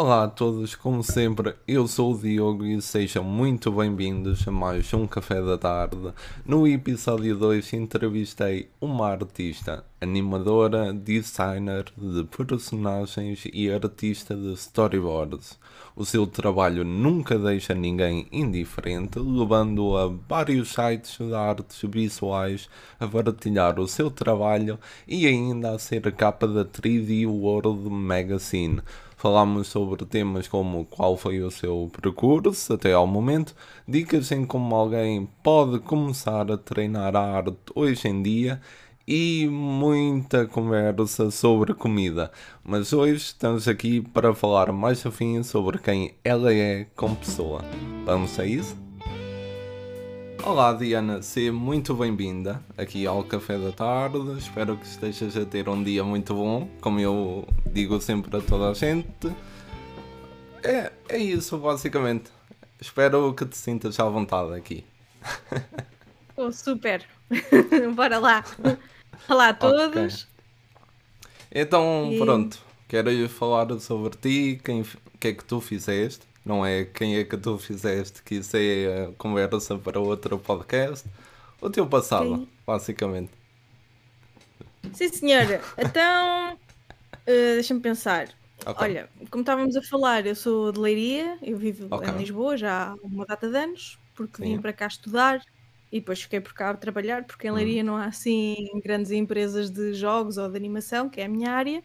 Olá a todos, como sempre, eu sou o Diogo e sejam muito bem-vindos a mais um Café da Tarde. No episódio 2 entrevistei uma artista, animadora, designer de personagens e artista de storyboards. O seu trabalho nunca deixa ninguém indiferente, levando a vários sites de artes visuais a partilhar o seu trabalho e ainda a ser capa da 3D World Magazine. Falámos sobre temas como qual foi o seu percurso até ao momento, dicas em como alguém pode começar a treinar a arte hoje em dia e muita conversa sobre comida. Mas hoje estamos aqui para falar mais afim sobre quem ela é como pessoa. Vamos a isso? Olá Diana, seja muito bem-vinda aqui ao Café da Tarde. Espero que estejas a ter um dia muito bom, como eu digo sempre a toda a gente. É, é isso, basicamente. Espero que te sintas à vontade aqui. Oh, super! Bora lá! Olá a todos! Okay. Então, e... pronto, quero falar sobre ti, quem, o que é que tu fizeste não é quem é que tu fizeste, que isso é conversa para outro podcast. O teu passado, basicamente. Sim, senhora. Então, uh, deixa-me pensar. Okay. Olha, como estávamos a falar, eu sou de Leiria, eu vivo okay. em Lisboa já há uma data de anos, porque Sim. vim para cá estudar e depois fiquei por cá a trabalhar, porque em Leiria hum. não há assim grandes empresas de jogos ou de animação, que é a minha área.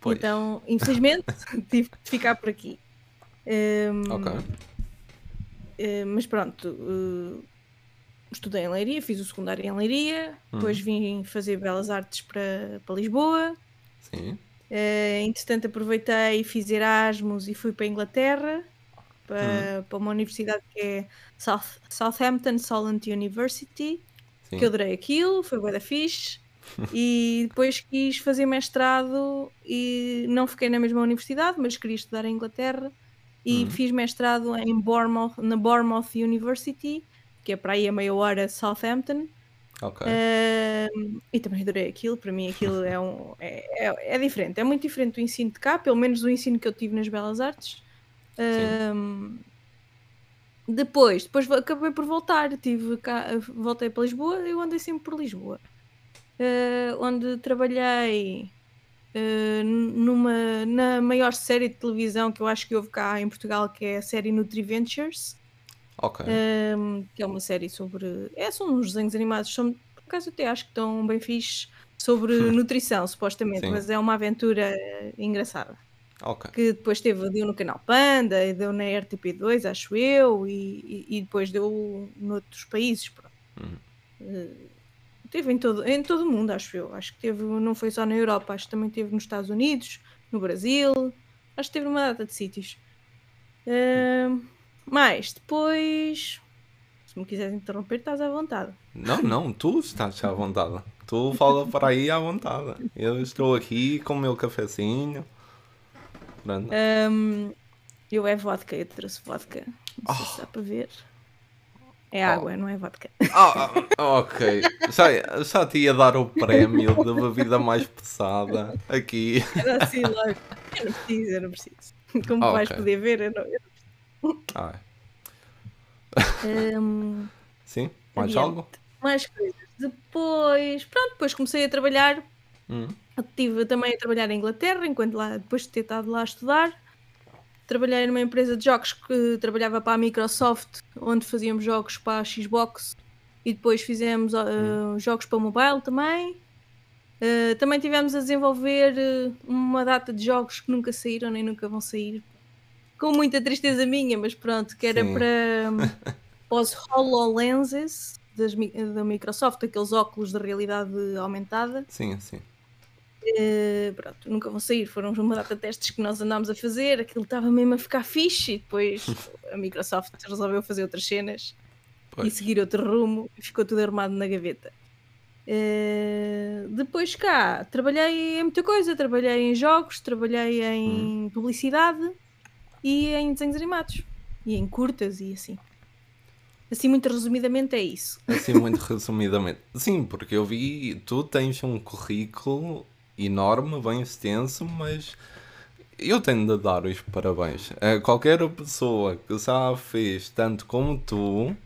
Pois. Então, infelizmente, tive de ficar por aqui. Um, ok. Uh, mas pronto, uh, estudei em Leiria, fiz o secundário em Leiria, hum. depois vim fazer Belas Artes para, para Lisboa. Sim. Uh, entretanto, aproveitei, fiz Erasmus e fui para a Inglaterra, para, hum. para uma universidade que é South, Southampton Solent University, Sim. que eu adorei aquilo, foi bué da fixe. e depois quis fazer mestrado e não fiquei na mesma universidade, mas queria estudar em Inglaterra e uhum. fiz mestrado em Bournemouth, na Bournemouth University, que é para aí a meia hora de Southampton. Okay. Uh, e também adorei aquilo, para mim aquilo é, um, é, é, é, diferente, é muito diferente do ensino de cá, pelo menos do ensino que eu tive nas Belas Artes. Uh, depois, depois acabei por voltar, tive cá, voltei para Lisboa, eu andei sempre por Lisboa, uh, onde trabalhei Uh, numa, na maior série de televisão que eu acho que houve cá em Portugal, que é a série NutriVentures. Ok. Uh, que é uma série sobre. É, são uns desenhos animados, são, por acaso até acho que estão bem fixe, sobre nutrição, supostamente, Sim. mas é uma aventura engraçada. Okay. Que depois teve, deu no canal Panda, e deu na RTP2, acho eu, e, e, e depois deu noutros países. Uhum. Uh, Teve em todo, em todo o mundo, acho eu. Acho que teve, não foi só na Europa, acho que também teve nos Estados Unidos, no Brasil. Acho que teve uma data de sítios. Uh, mais, depois. Se me quiseres interromper, estás à vontade. Não, não, tu estás à vontade. Tu fala para aí à vontade. Eu estou aqui com o meu cafezinho. Um, eu é vodka, eu trouxe vodka. Não sei oh. se dá para ver. É água, oh. não é vodka. Ah, ok. Já, já te ia dar o prémio da bebida mais pesada aqui. Era assim logo. Eu não preciso, eu não preciso. Como vais poder ver, eu não, eu não preciso. Ah. Um, Sim? Mais adiante. algo? Mais coisas. Depois, pronto, depois comecei a trabalhar. Hum. Estive também a trabalhar em Inglaterra, enquanto lá, depois de ter estado lá a estudar trabalhei numa empresa de jogos que trabalhava para a Microsoft, onde fazíamos jogos para a Xbox e depois fizemos uh, jogos para mobile também. Uh, também tivemos a desenvolver uh, uma data de jogos que nunca saíram nem nunca vão sair. Com muita tristeza minha, mas pronto, que era Sim. para, para os HoloLenses das, da Microsoft, aqueles óculos de realidade aumentada. Sim, sim. Uh, pronto, nunca vão sair. Foram uma data de testes que nós andámos a fazer, aquilo estava mesmo a ficar fixe e depois a Microsoft resolveu fazer outras cenas pois. e seguir outro rumo e ficou tudo armado na gaveta. Uh, depois cá, trabalhei em muita coisa, trabalhei em jogos, trabalhei em hum. publicidade e em desenhos animados e em curtas e assim. Assim, muito resumidamente, é isso. Assim, muito resumidamente. Sim, porque eu vi, tu tens um currículo enorme, bem extenso, mas eu tenho de dar os parabéns a qualquer pessoa que já fez tanto como tu.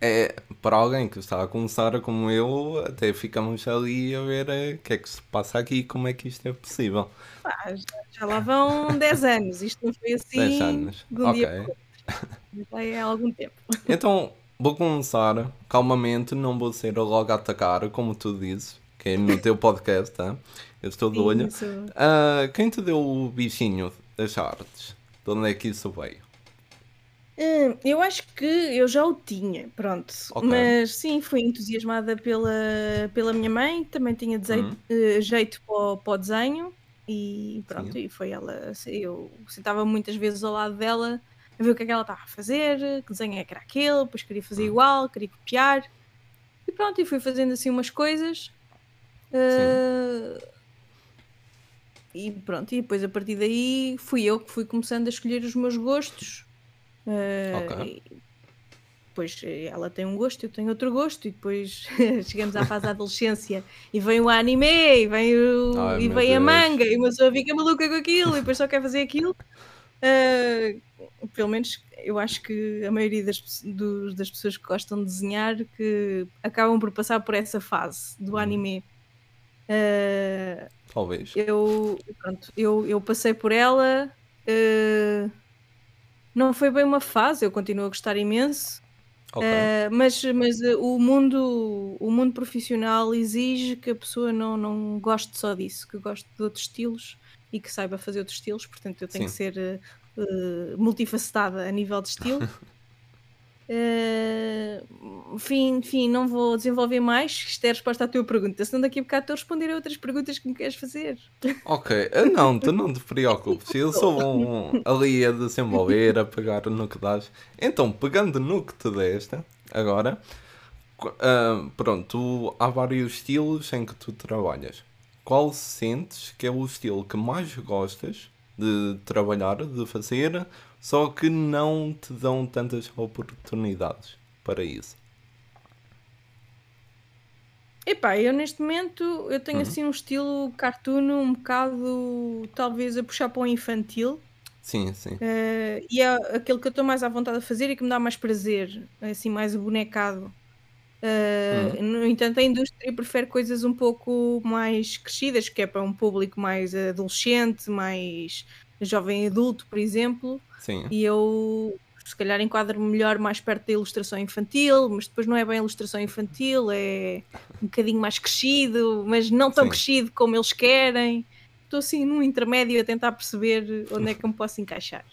É, para alguém que está a começar como eu, até ficamos ali a ver eh, o que é que se passa aqui e como é que isto é possível. Ah, já, já, lá vão 10 anos, isto não foi assim 10 anos. de um ok. dia já é há algum tempo. Então, vou começar calmamente, não vou ser logo a atacar, como tu dizes, é no teu podcast, tá? Eu estou de olho. Uh, quem te deu o bichinho das artes? De onde é que isso veio? Hum, eu acho que eu já o tinha, pronto. Okay. Mas sim, fui entusiasmada pela, pela minha mãe, também tinha desejo, uh, jeito para, para o desenho e pronto, sim. e foi ela. Eu sentava muitas vezes ao lado dela a ver o que é que ela estava a fazer, que desenho é que era aquele, depois queria fazer hum. igual, queria copiar. E pronto, e fui fazendo assim umas coisas. Uh, e pronto, e depois a partir daí fui eu que fui começando a escolher os meus gostos. Uh, okay. Depois ela tem um gosto, eu tenho outro gosto, e depois chegamos à fase da adolescência e vem o anime, e vem, o, Ai, e vem a manga, e uma pessoa fica maluca com aquilo, e depois só quer fazer aquilo. Uh, pelo menos eu acho que a maioria das, dos, das pessoas que gostam de desenhar que acabam por passar por essa fase do uhum. anime. Uh, Talvez. Eu, pronto, eu, eu passei por ela. Uh, não foi bem uma fase, eu continuo a gostar imenso. Okay. Uh, mas mas o, mundo, o mundo profissional exige que a pessoa não, não goste só disso, que goste de outros estilos e que saiba fazer outros estilos, portanto eu tenho Sim. que ser multifacetada a nível de estilo. Enfim, enfim, não vou desenvolver mais. Isto é a resposta à tua pergunta. Senão daqui a bocado estou a responder a outras perguntas que me queres fazer. Ok, ah, não, tu não te preocupes. Eu sou um, ali a desenvolver, a pegar no que dás. Então, pegando no que te deste, agora, uh, pronto, há vários estilos em que tu trabalhas. Qual sentes que é o estilo que mais gostas de trabalhar, de fazer? Só que não te dão tantas oportunidades para isso. Epá, eu neste momento eu tenho uhum. assim um estilo cartoon um bocado talvez a puxar para o infantil. Sim, sim. Uh, e é aquele que eu estou mais à vontade de fazer e que me dá mais prazer, assim, mais bonecado. Uh, uhum. No entanto, a indústria prefere coisas um pouco mais crescidas, que é para um público mais adolescente, mais jovem adulto, por exemplo. Sim. E eu se calhar enquadro-me melhor mais perto da ilustração infantil, mas depois não é bem ilustração infantil, é um bocadinho mais crescido, mas não tão Sim. crescido como eles querem. Estou assim num intermédio a tentar perceber onde é que eu me posso encaixar.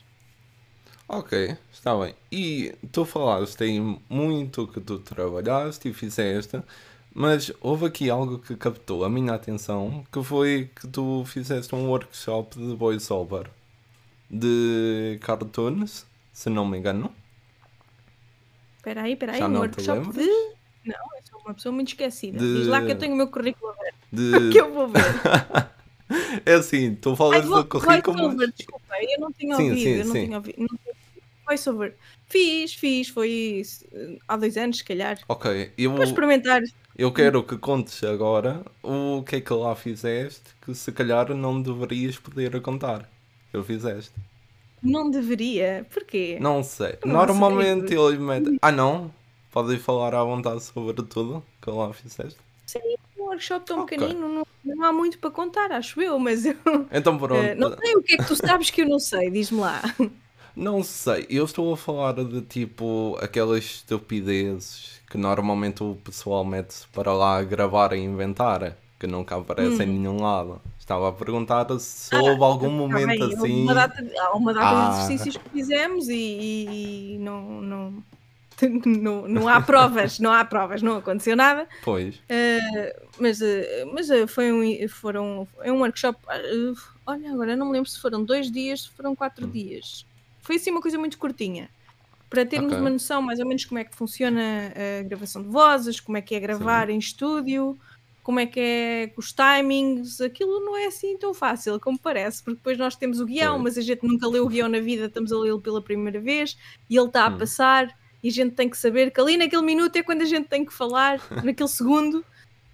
Ok, está bem. E tu falaste aí muito que tu trabalhaste e fizeste, mas houve aqui algo que captou a minha atenção, que foi que tu fizeste um workshop de voiceover de cartoons, se não me engano. Espera aí, espera aí, um workshop de... Não, eu sou uma pessoa muito esquecida. De... Diz lá que eu tenho o meu currículo aberto. De... que eu vou ver. é assim, tu falas Ai, do currículo... Voiceover, desculpa, eu não tinha ouvido, sim, eu não sim. tinha ouvido. Não voiceover. Fiz, fiz, foi há dois anos, se calhar. Ok, eu vou experimentar. Eu quero que contes agora o que é que lá fizeste que se calhar não deverias poder contar eu fizeste. Não deveria. Porquê? Não sei. Não Normalmente sei. ele mete. Ah, não? Podem falar à vontade sobre tudo que lá fizeste? Sim, um workshop tão okay. pequenino, não, não há muito para contar, acho eu, mas eu. Então pronto. Uh, não sei o que é que tu sabes que eu não sei, diz-me lá. Não sei, eu estou a falar de tipo aquelas estupidezes que normalmente o pessoal mete para lá gravar e inventar, que nunca aparecem hum. em nenhum lado. Estava a perguntar se ah, houve algum momento assim. Uma data, há uma data ah. de exercícios que fizemos e, e, e não, não, não, não há provas, não há provas, não aconteceu nada. Pois. Uh, mas uh, mas uh, foi um, foram, é um workshop. olha, agora não me lembro se foram dois dias, se foram quatro hum. dias. Foi assim uma coisa muito curtinha. Para termos okay. uma noção mais ou menos como é que funciona a gravação de vozes, como é que é gravar Sim. em estúdio como é que é com os timings, aquilo não é assim tão fácil como parece, porque depois nós temos o guião, mas a gente nunca leu o guião na vida, estamos a lê-lo pela primeira vez e ele está a hum. passar e a gente tem que saber que ali naquele minuto é quando a gente tem que falar, naquele segundo.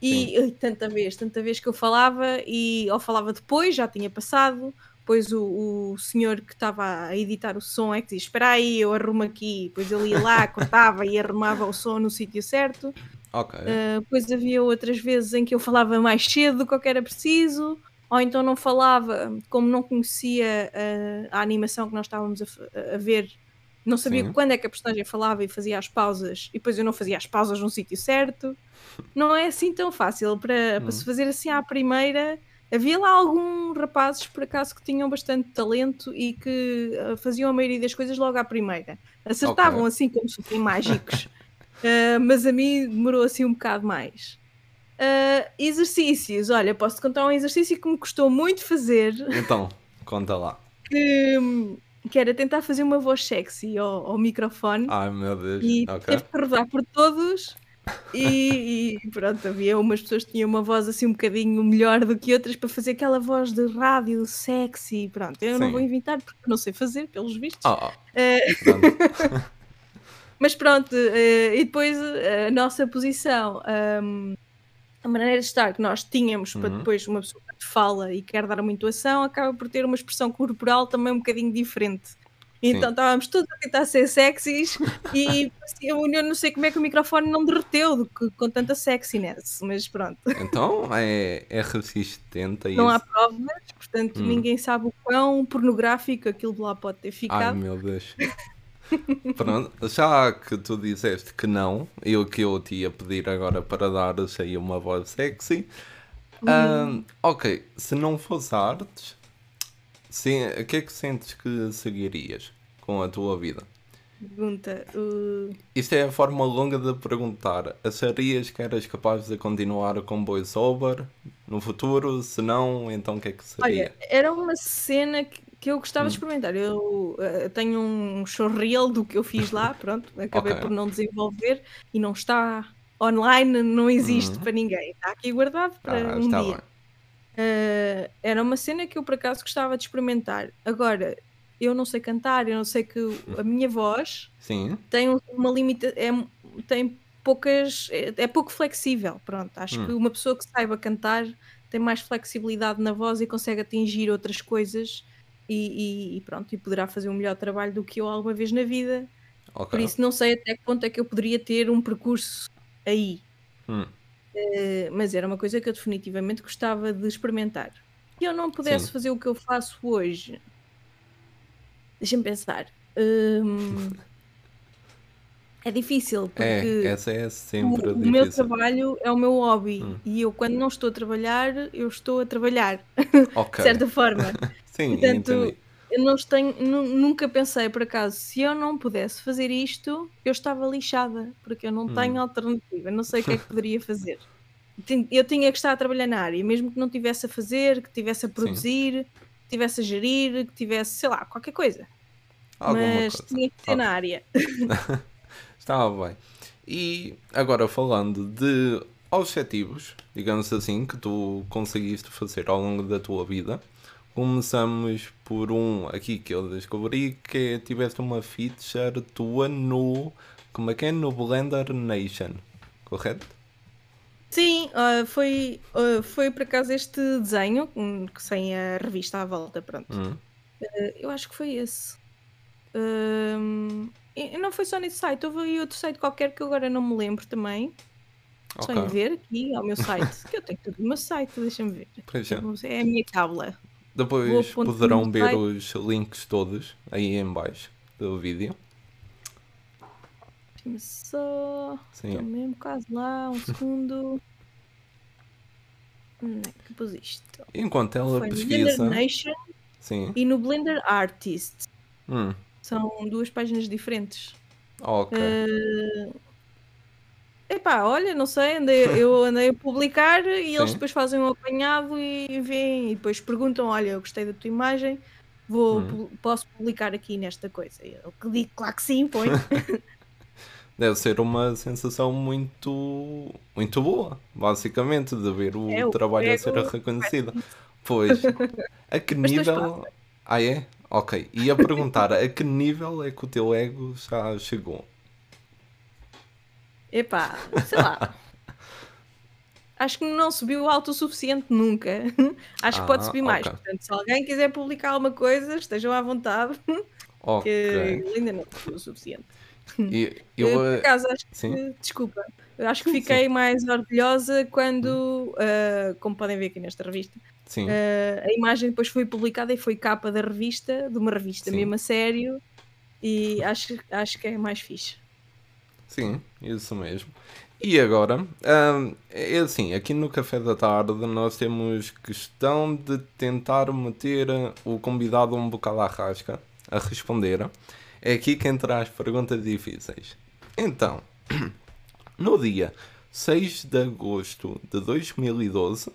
E ai, tanta vez, tanta vez que eu falava e ou falava depois, já tinha passado, depois o, o senhor que estava a editar o som é que diz: Espera aí, eu arrumo aqui. Depois ele ia lá, cortava e arrumava o som no sítio certo. Ok. Uh, depois havia outras vezes em que eu falava mais cedo do que era preciso, ou então não falava, como não conhecia a, a animação que nós estávamos a, a ver, não sabia Sim. quando é que a personagem falava e fazia as pausas, e depois eu não fazia as pausas no sítio certo. Não é assim tão fácil para, para se uhum. fazer assim à primeira Havia lá alguns rapazes, por acaso, que tinham bastante talento e que uh, faziam a maioria das coisas logo à primeira. Acertavam okay. assim como se fossem mágicos. uh, mas a mim demorou assim um bocado mais. Uh, exercícios. Olha, posso-te contar um exercício que me custou muito fazer. Então, conta lá. Que, que era tentar fazer uma voz sexy ao, ao microfone. Ai meu Deus. E okay. teve que rodar por todos e, e, pronto, havia umas pessoas que tinham uma voz assim um bocadinho melhor do que outras para fazer aquela voz de rádio sexy. Pronto, eu Sim. não vou inventar porque não sei fazer, pelos vistos. Oh, uh, mas pronto, uh, e depois a nossa posição, um, a maneira de estar que nós tínhamos uhum. para depois uma pessoa que fala e quer dar uma intuação acaba por ter uma expressão corporal também um bocadinho diferente. Então estávamos todos a tentar ser sexys e eu não sei como é que o microfone não derreteu com tanta sexiness, mas pronto. Então é, é resistente a Não há provas, portanto hum. ninguém sabe o quão pornográfico aquilo de lá pode ter ficado. Ai meu Deus. Pronto, já que tu disseste que não, eu que eu te ia pedir agora para dar aí uma voz sexy. Hum. ok, se não fosse artes, Sim, o que é que sentes que seguirias com a tua vida? Pergunta. Uh... Isto é a forma longa de perguntar. Acharias que eras capaz de continuar com voiceover no futuro? Se não, então o que é que seria? Olha, era uma cena que, que eu gostava hum. de experimentar. Eu uh, tenho um showreel do que eu fiz lá, pronto, acabei okay. por não desenvolver e não está online, não existe hum. para ninguém. Está aqui guardado para ah, um dia. Uh, era uma cena que eu por acaso gostava de experimentar. Agora, eu não sei cantar, eu não sei que a minha voz Sim. tem uma limita é, tem poucas é, é pouco flexível. Pronto, acho hum. que uma pessoa que saiba cantar tem mais flexibilidade na voz e consegue atingir outras coisas e, e, e pronto, e poderá fazer um melhor trabalho do que eu alguma vez na vida. Okay. Por isso não sei até que ponto é que eu poderia ter um percurso aí. Hum. Eh, mas era uma coisa que eu definitivamente gostava de experimentar. Se eu não pudesse Sim. fazer o que eu faço hoje, deixa-me pensar. Hum, é difícil, é, porque é, é sempre o, o meu trabalho é o meu hobby hum. e eu, quando não estou a trabalhar, eu estou a trabalhar, okay. de certa forma. Sim, Portanto, eu não tenho, nunca pensei por acaso, se eu não pudesse fazer isto, eu estava lixada, porque eu não hum. tenho alternativa, não sei o que é que poderia fazer. Eu tinha que estar a trabalhar na área, mesmo que não tivesse a fazer, que tivesse a produzir, Sim. que tivesse a gerir, que tivesse, sei lá, qualquer coisa. Alguma Mas coisa. tinha que ser na área. Estava bem. E agora falando de objetivos, digamos assim, que tu conseguiste fazer ao longo da tua vida, Começamos por um aqui que eu descobri que tiveste uma feature tua no. Como é que é? No Blender Nation, correto? Sim, uh, foi, uh, foi por acaso este desenho, um, sem a revista à volta, pronto. Uhum. Uh, eu acho que foi esse. e não foi só nesse site, houve aí outro site qualquer que agora não me lembro também. Okay. Só em ver aqui ao meu site, que eu tenho tudo no meu site, deixa-me ver. É. é a minha cábula. Depois poderão ver os links todos aí em baixo do vídeo. Deixa-me só. Sim. Estou mesmo quase lá, um segundo. Onde é que pus isto? Enquanto ela Foi pesquisa. Blender Nation Sim. e no Blender Artist. Hum. São duas páginas diferentes. Ok. Uh, Epá, olha, não sei, andei, eu andei a publicar e Sim. eles depois fazem um apanhado e veem e depois perguntam: Olha, eu gostei da tua imagem, vou, hum. posso publicar aqui nesta coisa. Eu digo, claro que sim, põe. Deve ser uma sensação muito, muito boa, basicamente, de ver o é, trabalho a ser reconhecido. Pois, a que nível. Ah, é? Ok. E a perguntar, a que nível é que o teu ego já chegou? Epá, sei lá. acho que não subiu alto o suficiente nunca. acho que pode Ah, subir mais. ok. Portanto, se alguém quiser publicar alguma coisa, estejam à vontade, que Ok. ele ainda não subiu o suficiente. E eu. por eh, acaso, acho Sim, que, desculpa, eu acho que sim, fiquei mais orgulhosa quando, ah, como podem ver aqui nesta revista, sim, ah, a imagem depois foi publicada e foi capa da revista, de uma revista sim, mesmo a sério, e acho, acho que é mais fixe. Sim, isso mesmo. E agora, hum, é assim, aqui no Café da Tarde nós temos questão de tentar meter o convidado um bocado à rasca a responder. É aqui que entra as perguntas difíceis. Então, no dia 6 de agosto de 2012,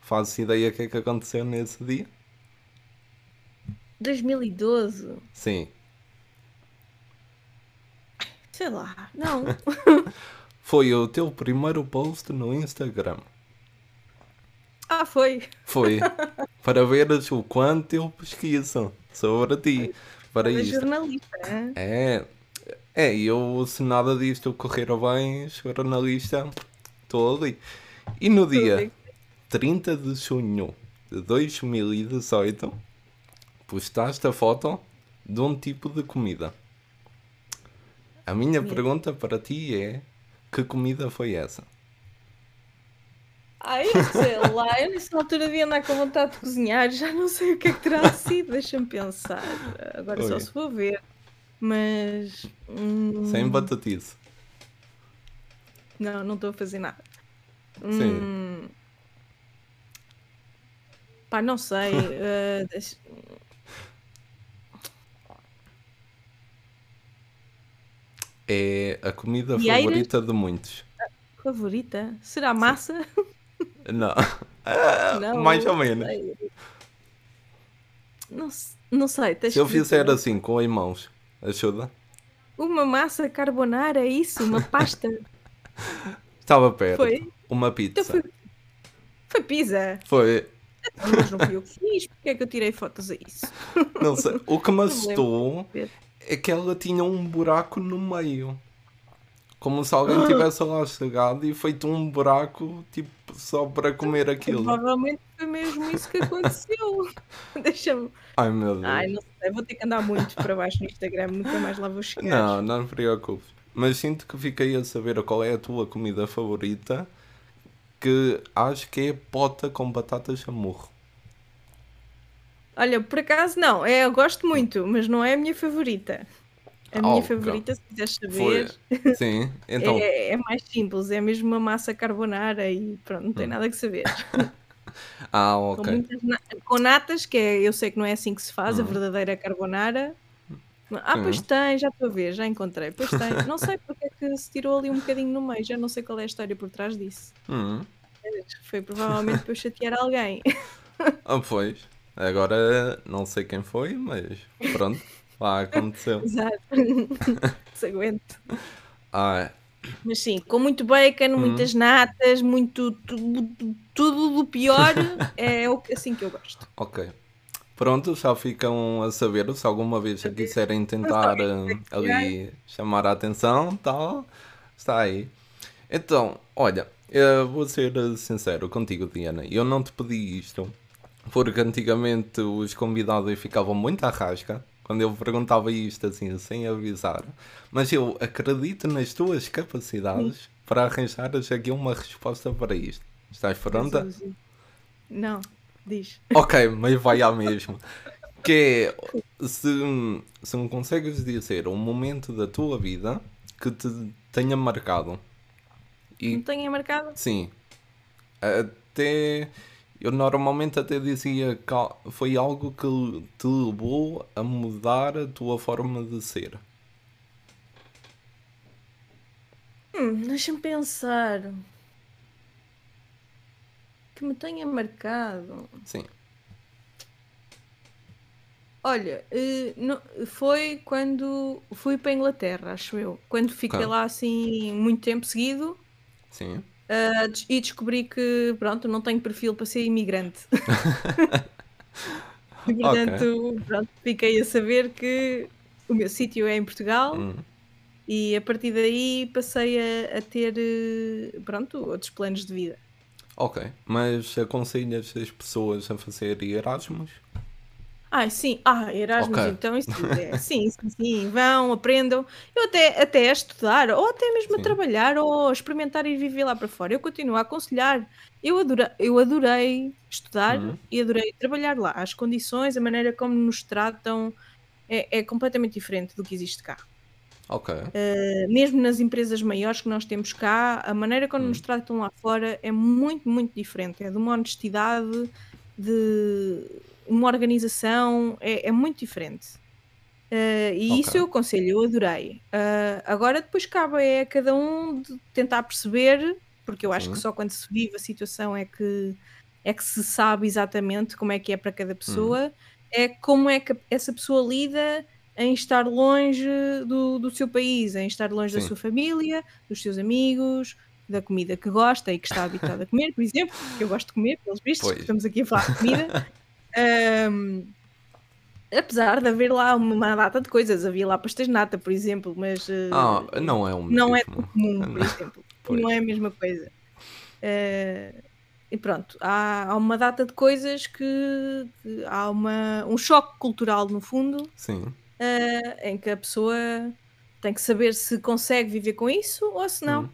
fazes ideia o que é que aconteceu nesse dia? 2012, Sim. Sei lá, não. Foi o teu primeiro post no Instagram. Ah, foi. Foi para veres o quanto eu pesquiso sobre ti para Era isto. jornalista, hein? É, é, eu se nada disto correr bem, jornalista, estou ali. E no Tudo dia bem. 30 de junho de 2018, postaste a foto de um tipo de comida. A minha pergunta para ti é: que comida foi essa? Ai, sei lá, eu nessa altura devia andar com vontade de cozinhar, já não sei o que é que terá sido, deixa-me pensar. Agora só Oi. se vou ver. Mas. Sem hum, batatice. não, não estou a fazer nada. Sim. Hum, pá, não sei. eh, deixa- É a comida favorita de muitos. Favorita? Será massa? Não. Ah, Não, mais ou menos. sei. Não, não sei, Se eu dizer. fizer assim com as mãos, ajuda? Uma massa carbonara, é isso? Uma pasta? Estava perto. Foi? Uma Então pizza. foi, foi pizza. Foi. Mas não fui eu que fiz, porque é que eu tirei fotos a isso? Não sei. O que me assustou é que ela tinha um buraco no meio. Como se alguém tivesse lá chegado e feito um buraco tipo só para comer aquilo. Provavelmente foi mesmo isso que aconteceu. Deixa-me. Ai meu Deus. Ai, não sei, vou ter que andar muito para baixo no Instagram, nunca mais lá vou chegar. Não, não te preocupes. Mas sinto que fiquei a saber qual é a tua comida favorita. Que acho que é pota com batatas a murro. Olha, por acaso não, é, eu gosto muito, mas não é a minha favorita. A minha Oh, favorita, se quiseres Foi. saber, Sim, então. é, é mais simples, é mesmo uma massa carbonara e pronto, não tem Hum. nada que saber. Ah, Com, ok. muitas na- com natas, que é, eu sei que não é assim que se faz, a Hum. verdadeira carbonara. Ah, pois tem, já estou a ver, já encontrei. Pois tem. Não sei porque é que se tirou ali um bocadinho no meio, já não sei qual é a história por trás disso. Hum. Foi provavelmente para eu chatear alguém. Ah, pois. Agora não sei quem foi, mas pronto. Lá aconteceu. Exato. Se aguento. Ah, Mas sim, com muito bacon, Hum. muitas natas, muito tudo, tudo do pior, é assim que eu gosto. ok. Pronto, já ficam a saber se alguma vez quiserem tentar eh, ali chamar a atenção, tal, está aí. Então, olha, eu vou ser sincero contigo, Diana. Eu não te pedi isto porque antigamente os convidados ficavam muito à rasca quando eu perguntava isto assim, sem avisar. Mas eu acredito nas tuas capacidades para arranjares aqui uma resposta para isto. Estás pronta? Não, diz. Ok, mas vai ao mesmo. Que é, se, se me consegues dizer um momento da tua vida que te tenha marcado. E tenho marcado? sim, até eu normalmente até dizia que foi algo que te levou a mudar a tua forma de ser. Hum, Deixa-me pensar. Que me tenha marcado. Sim. Olha, eh, foi quando fui para a Inglaterra, acho eu. Quando fiquei Ok. lá assim muito tempo seguido Sim. Des- e descobri que, pronto, não tenho perfil para ser imigrante. E, portanto, pronto, fiquei a saber que o meu sítio é em Portugal Hum, e a partir daí passei a, a ter, eh, pronto, outros planos de vida. Ok, mas aconselhas as pessoas a fazer Erasmus? Ah, sim. Ah, Erasmus, então isso é. Sim, sim, sim. Vão, aprendam. Eu até, até a estudar, ou até mesmo sim. a trabalhar, ou experimentar e viver lá para fora. Eu continuo a aconselhar. Eu adorei, eu adorei estudar uhum. e adorei trabalhar lá. As condições, a maneira como nos tratam é, é completamente diferente do que existe cá. Ok. Uh, mesmo nas empresas maiores que nós temos cá, a maneira como nos uhum. tratam lá fora é muito, muito diferente. É de uma honestidade, de uma organização, é, é muito diferente. Uh, e okay. isso eu aconselho, eu adorei. Uh, agora depois cabe a cada um tentar perceber, porque eu acho Sim. que só quando se vive a situação é que, é que se sabe exatamente como é que é para cada pessoa, hum. é como é que essa pessoa lida em estar longe do, do seu país, em estar longe Sim. da sua família, dos seus amigos, da comida que gosta e que está habituado a comer, por exemplo, eu gosto de comer, pelos vistos, estamos aqui a falar de comida. Um, apesar de haver lá uma data de coisas, havia lá pastéis de nata, por exemplo, mas uh, ah, não é um não é comum, por exemplo, não é a mesma coisa. Uh, e pronto, há, há, uma data de coisas que, que, há uma, um choque cultural no fundo, Sim. Uh, em que a pessoa tem que saber se consegue viver com isso ou se não. Hum.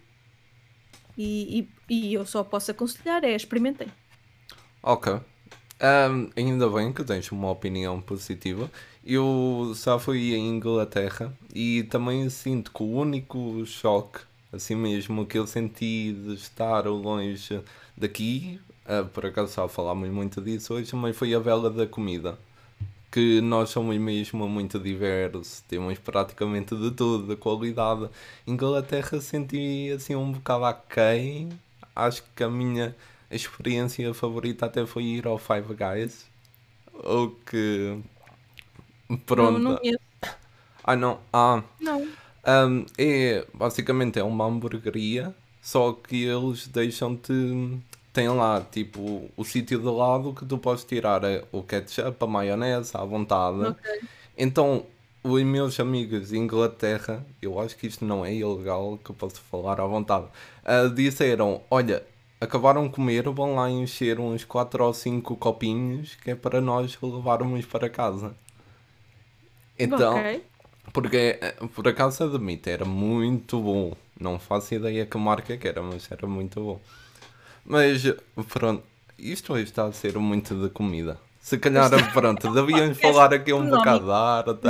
E, e, e, eu só posso aconselhar é experimentem. Ok. Um, ainda bem que tens uma opinião positiva. Eu só fui à Inglaterra e também sinto que o único choque, assim mesmo, que eu senti de estar longe daqui, uh, por acaso só falámos muito disso hoje, mas foi a vela da comida. Que nós somos mesmo muito diversos, temos praticamente de tudo, de qualidade. Inglaterra senti assim um bocado aquém, acho que a minha a experiência favorita até foi ir ao Five Guys. O que. Pronto. Não, não Ah, não. Ah. Não. Um, é, basicamente é uma hamburgueria, só que eles deixam-te. Tem lá, tipo, o sítio de lado que tu podes tirar o ketchup, a maionese à vontade. Okay. Então, os meus amigos de Inglaterra, eu acho que isto não é ilegal, que eu posso falar à vontade, uh, disseram: Olha, acabaram de comer, vão lá encher uns 4 ou 5 copinhos que é para nós levarmos para casa. Então, okay. porque eh, por acaso admito, era muito bom. Não faço ideia que marca que era, mas era muito bom. Mas pronto, isto hoje está a ser muito de comida. Se calhar, pronto, devíamos falar aqui um bocado da arte.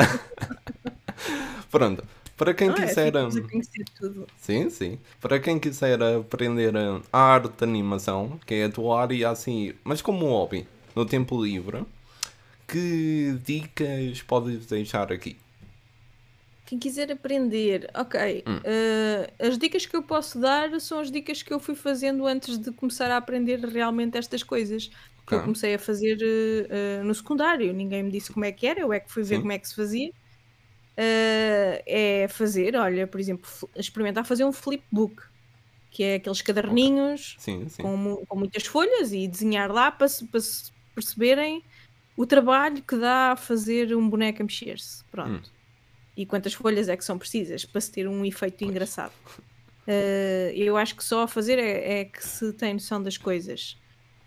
pronto, para quem ah, é, quiser. É, sim, sim. Para quem quiser aprender a arte, animação, que é a tua área assim, mas como um hobby, no tempo livre, que dicas podes deixar aqui? Quem quiser aprender, ok. Hum. Uh, as dicas que eu posso dar são as dicas que eu fui fazendo antes de começar a aprender realmente estas coisas. Okay. Que eu comecei a fazer uh, no secundário. Ninguém me disse como é que era, eu é que fui ver Sim. como é que se fazia uh, é fazer, olha, por exemplo, experimentar fazer um flipbook, que é aqueles caderninhos sim, sim. Com, com, muitas folhas e desenhar lá para, para perceberem o trabalho que dá a fazer um boneco a mexer-se. Pronto. Hum. E quantas folhas é que são precisas para se ter um efeito pois. engraçado. Uh, eu acho que só a fazer é, é, que se tem noção das coisas.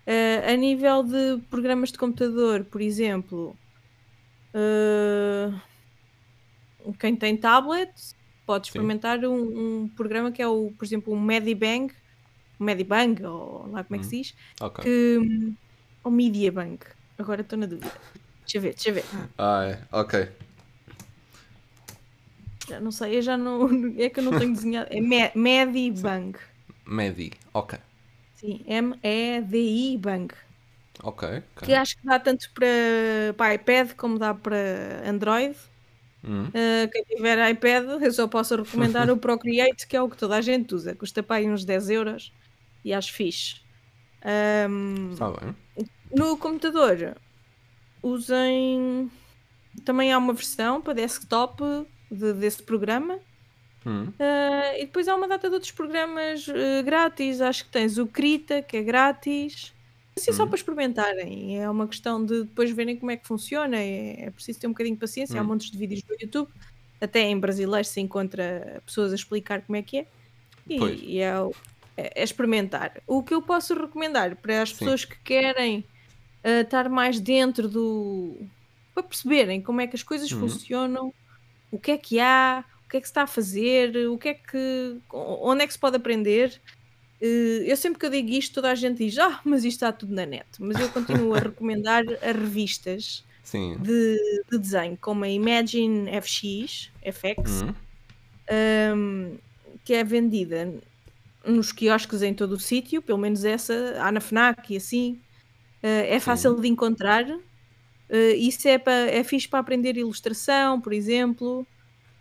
Uh, a nível de programas de computador, por exemplo, uh, quem tem tablet pode experimentar um, um, programa que é o, por exemplo, o Medibang, Medibang, ou lá como é que se hum, diz, okay. que, ou Mediabank, agora estou na dúvida. Deixa eu ver, deixa eu ver. Ah, é, ok. Já não sei, eu já não. É que eu não tenho desenhado. É Medibang. Medi, ok. Sim, M-E-D-I Bang. Ok. okay. Que acho que dá tanto para, para iPad como dá para Android. Uh, quem tiver iPad, eu só posso recomendar o Procreate, que é o que toda a gente usa. Custa para aí uns 10 euros e acho fixe. Um, tá bem. No computador, usem. Também há uma versão para desktop de, desse programa. Uh, e depois há uma data de outros programas uh, grátis. Acho que tens o Krita, que é grátis. Assim, só hum. para experimentarem. É uma questão de depois verem como é que funciona. É, é preciso ter um bocadinho de paciência. Hum. Há montes de vídeos no YouTube. Até em brasileiro se encontra pessoas a explicar como é que é. E, e é, é, é experimentar. O que eu posso recomendar para as pessoas Sim. que querem uh, estar mais dentro do. para perceberem como é que as coisas uhum. funcionam, o que é que há, o que é que se está a fazer, o que é que. onde é que se pode aprender. Uh, eu sempre que eu digo isto, toda a gente diz: Ah, mas isto está tudo na net. Mas eu continuo a recomendar as revistas de, de, desenho, como a Imagine FX, FX uhum. um, que é vendida nos quiosques em todo o sítio, pelo menos essa, há na FNAC e assim. Uh, é fácil Sim. de encontrar. Uh, isso é, para, é fixe para aprender ilustração, por exemplo.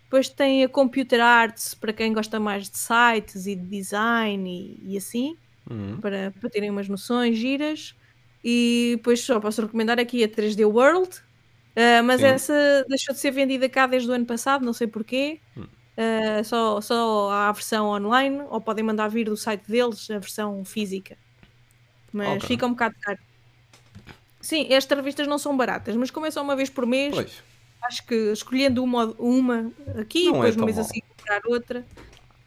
Depois tem a Computer Arts para quem gosta mais de sites e de design e, e assim, uhum. para, para terem umas noções giras. E depois só posso recomendar aqui a 3D World, uh, mas Sim. essa deixou de ser vendida cá desde o ano passado, não sei porquê. Uhum. Uh, só, só há a versão online, ou podem mandar vir do site deles a versão física. Mas okay. fica um bocado caro. Sim, estas revistas não são baratas, mas como é só uma vez por mês, pois. Acho que escolhendo uma, uma aqui, não é depois é um mês assim comprar outra,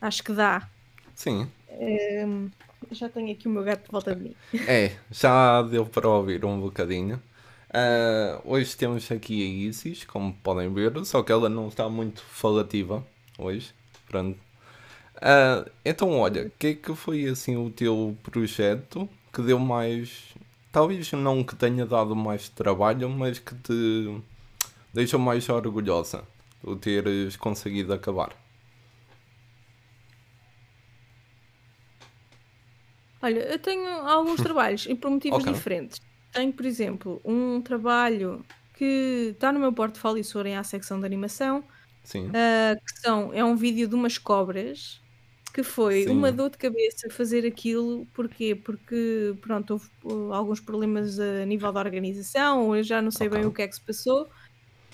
acho que dá. Sim. Uh, já tenho aqui o meu gato de volta de mim. É, já deu para ouvir um bocadinho. Uh, hoje temos aqui a Isis, como podem ver, só que ela não está muito falativa hoje. Pronto. Uh, então, olha, o que é que foi assim o teu projeto que deu mais. Talvez não que tenha dado mais trabalho, mas que te deixou mais orgulhosa o teres conseguido acabar? Olha, eu tenho alguns trabalhos e por motivos okay. diferentes. Tenho, por exemplo, um trabalho que está no meu portfólio forem à secção de animação, Sim. Uh, que são, é um vídeo de umas cobras que foi Sim. uma dor de cabeça fazer aquilo, porquê? Porque pronto, houve alguns problemas a nível da organização, eu já não sei okay. bem o que é que se passou,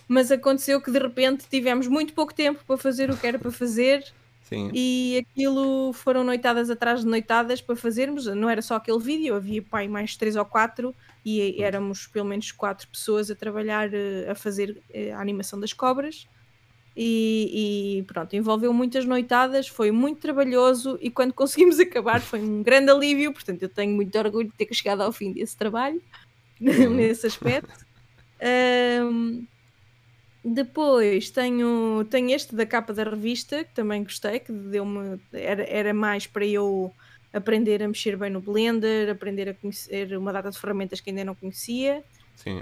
mas aconteceu que de repente tivemos muito pouco tempo para fazer o que era para fazer. Sim. E aquilo foram noitadas atrás de noitadas para fazermos. Não era só aquele vídeo, havia pai mais três ou quatro e éramos pelo menos quatro pessoas a trabalhar uh, a fazer a animação das cobras e, e, pronto, envolveu muitas noitadas, foi muito trabalhoso e quando conseguimos acabar foi um grande alívio, portanto eu tenho muito orgulho de ter chegado ao fim desse trabalho, uhum. nesse aspecto. Um, depois tenho, tenho este da capa da revista, que também gostei, que deu-me, era, era mais para eu aprender a mexer bem no Blender, aprender a conhecer uma data de ferramentas que ainda não conhecia.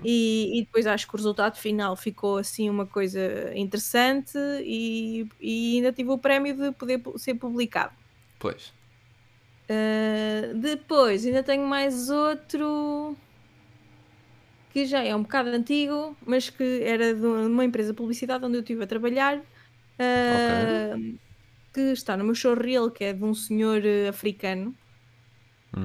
E, e, depois acho que o resultado final ficou assim uma coisa interessante e, e ainda tive o prémio de poder ser publicado. Pois. Uh, depois ainda tenho mais outro que já é um bocado antigo, mas que era de uma empresa de publicidade onde eu estive a trabalhar. Uh, okay. Que está no meu showreel, que é de um senhor africano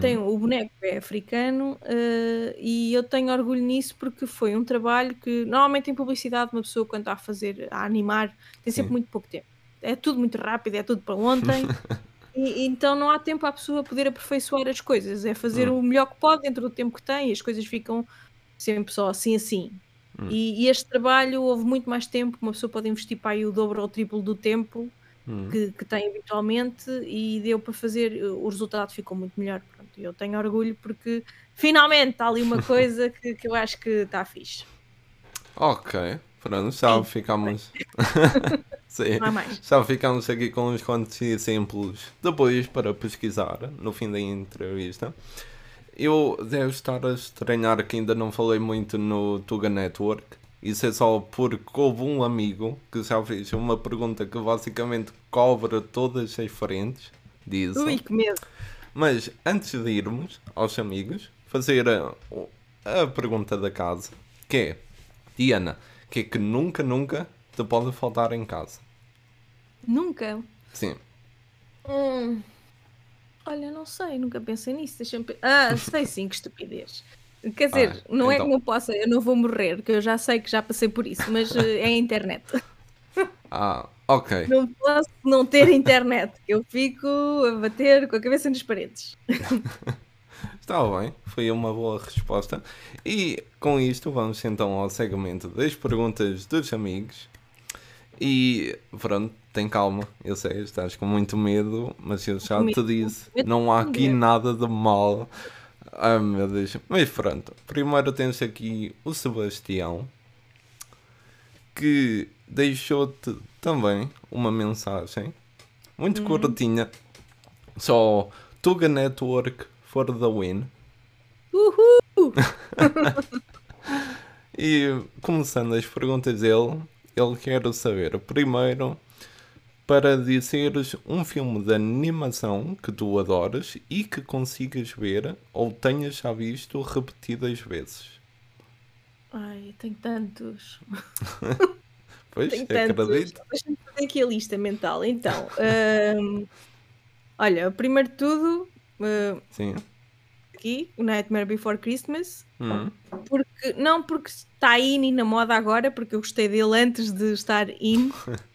tem, hum. o boneco é africano uh, e eu tenho orgulho nisso porque foi um trabalho que normalmente em publicidade uma pessoa quando está a fazer, a animar, tem sempre Sim. muito pouco tempo. É tudo muito rápido, é tudo para ontem. e, então não há tempo à pessoa poder aperfeiçoar as coisas. É fazer hum. o melhor que pode dentro do tempo que tem e as coisas ficam sempre só assim assim. Hum. E, e, este trabalho houve muito mais tempo, uma pessoa pode investir para aí o dobro ou o triplo do tempo hum. que, que, tem habitualmente e deu para fazer, o resultado ficou muito melhor. Pronto, eu tenho orgulho porque finalmente está ali uma coisa que, que eu acho que está fixe. Ok, pronto, já ficamos. Sim, já ficamos aqui com uns quantos exemplos depois para pesquisar no fim da entrevista. Eu devo estar a estranhar que ainda não falei muito no Tuga Network. Isso é só porque houve um amigo que já fez uma pergunta que basicamente cobra todas as frentes disso. Ui, que medo. Mas antes de irmos aos amigos, fazer a, a pergunta da casa, que é, Diana, que é que nunca, nunca te pode faltar em casa? Nunca? Sim. Hum, olha, não sei, nunca pensei nisso. Deixa-me... Ah, sei sim, que estupidez. Quer dizer, ah, não então... é que então. não possa, eu não vou morrer, que eu já sei que já passei por isso, mas eh, é a internet. Ah, ok. Não posso não ter internet, eu fico a bater com a cabeça nas paredes. Está bem, foi uma boa resposta. E com isto vamos então ao segmento das perguntas dos amigos. E pronto, tem calma, eu sei, estás com muito medo, mas eu já te disse, não há aqui nada de mal. Ai meu Deus, mas pronto, primeiro tens aqui o Sebastião que deixou-te também uma mensagem muito uhum. curtinha, só Tuga Network for the win. Uhul! e começando as perguntas dele, ele quer saber primeiro para dizeres um filme de animação que tu adoras e que consigas ver ou tenhas já visto repetidas vezes. Ai, tem tantos. pois, tenho acredito. Deixa-me fazer aqui a lista mental. Então, um, olha, primeiro de tudo, uh, Sim. aqui, o Nightmare Before Christmas. Hum. Porque, não porque está in e na moda agora, porque eu gostei dele antes de estar in.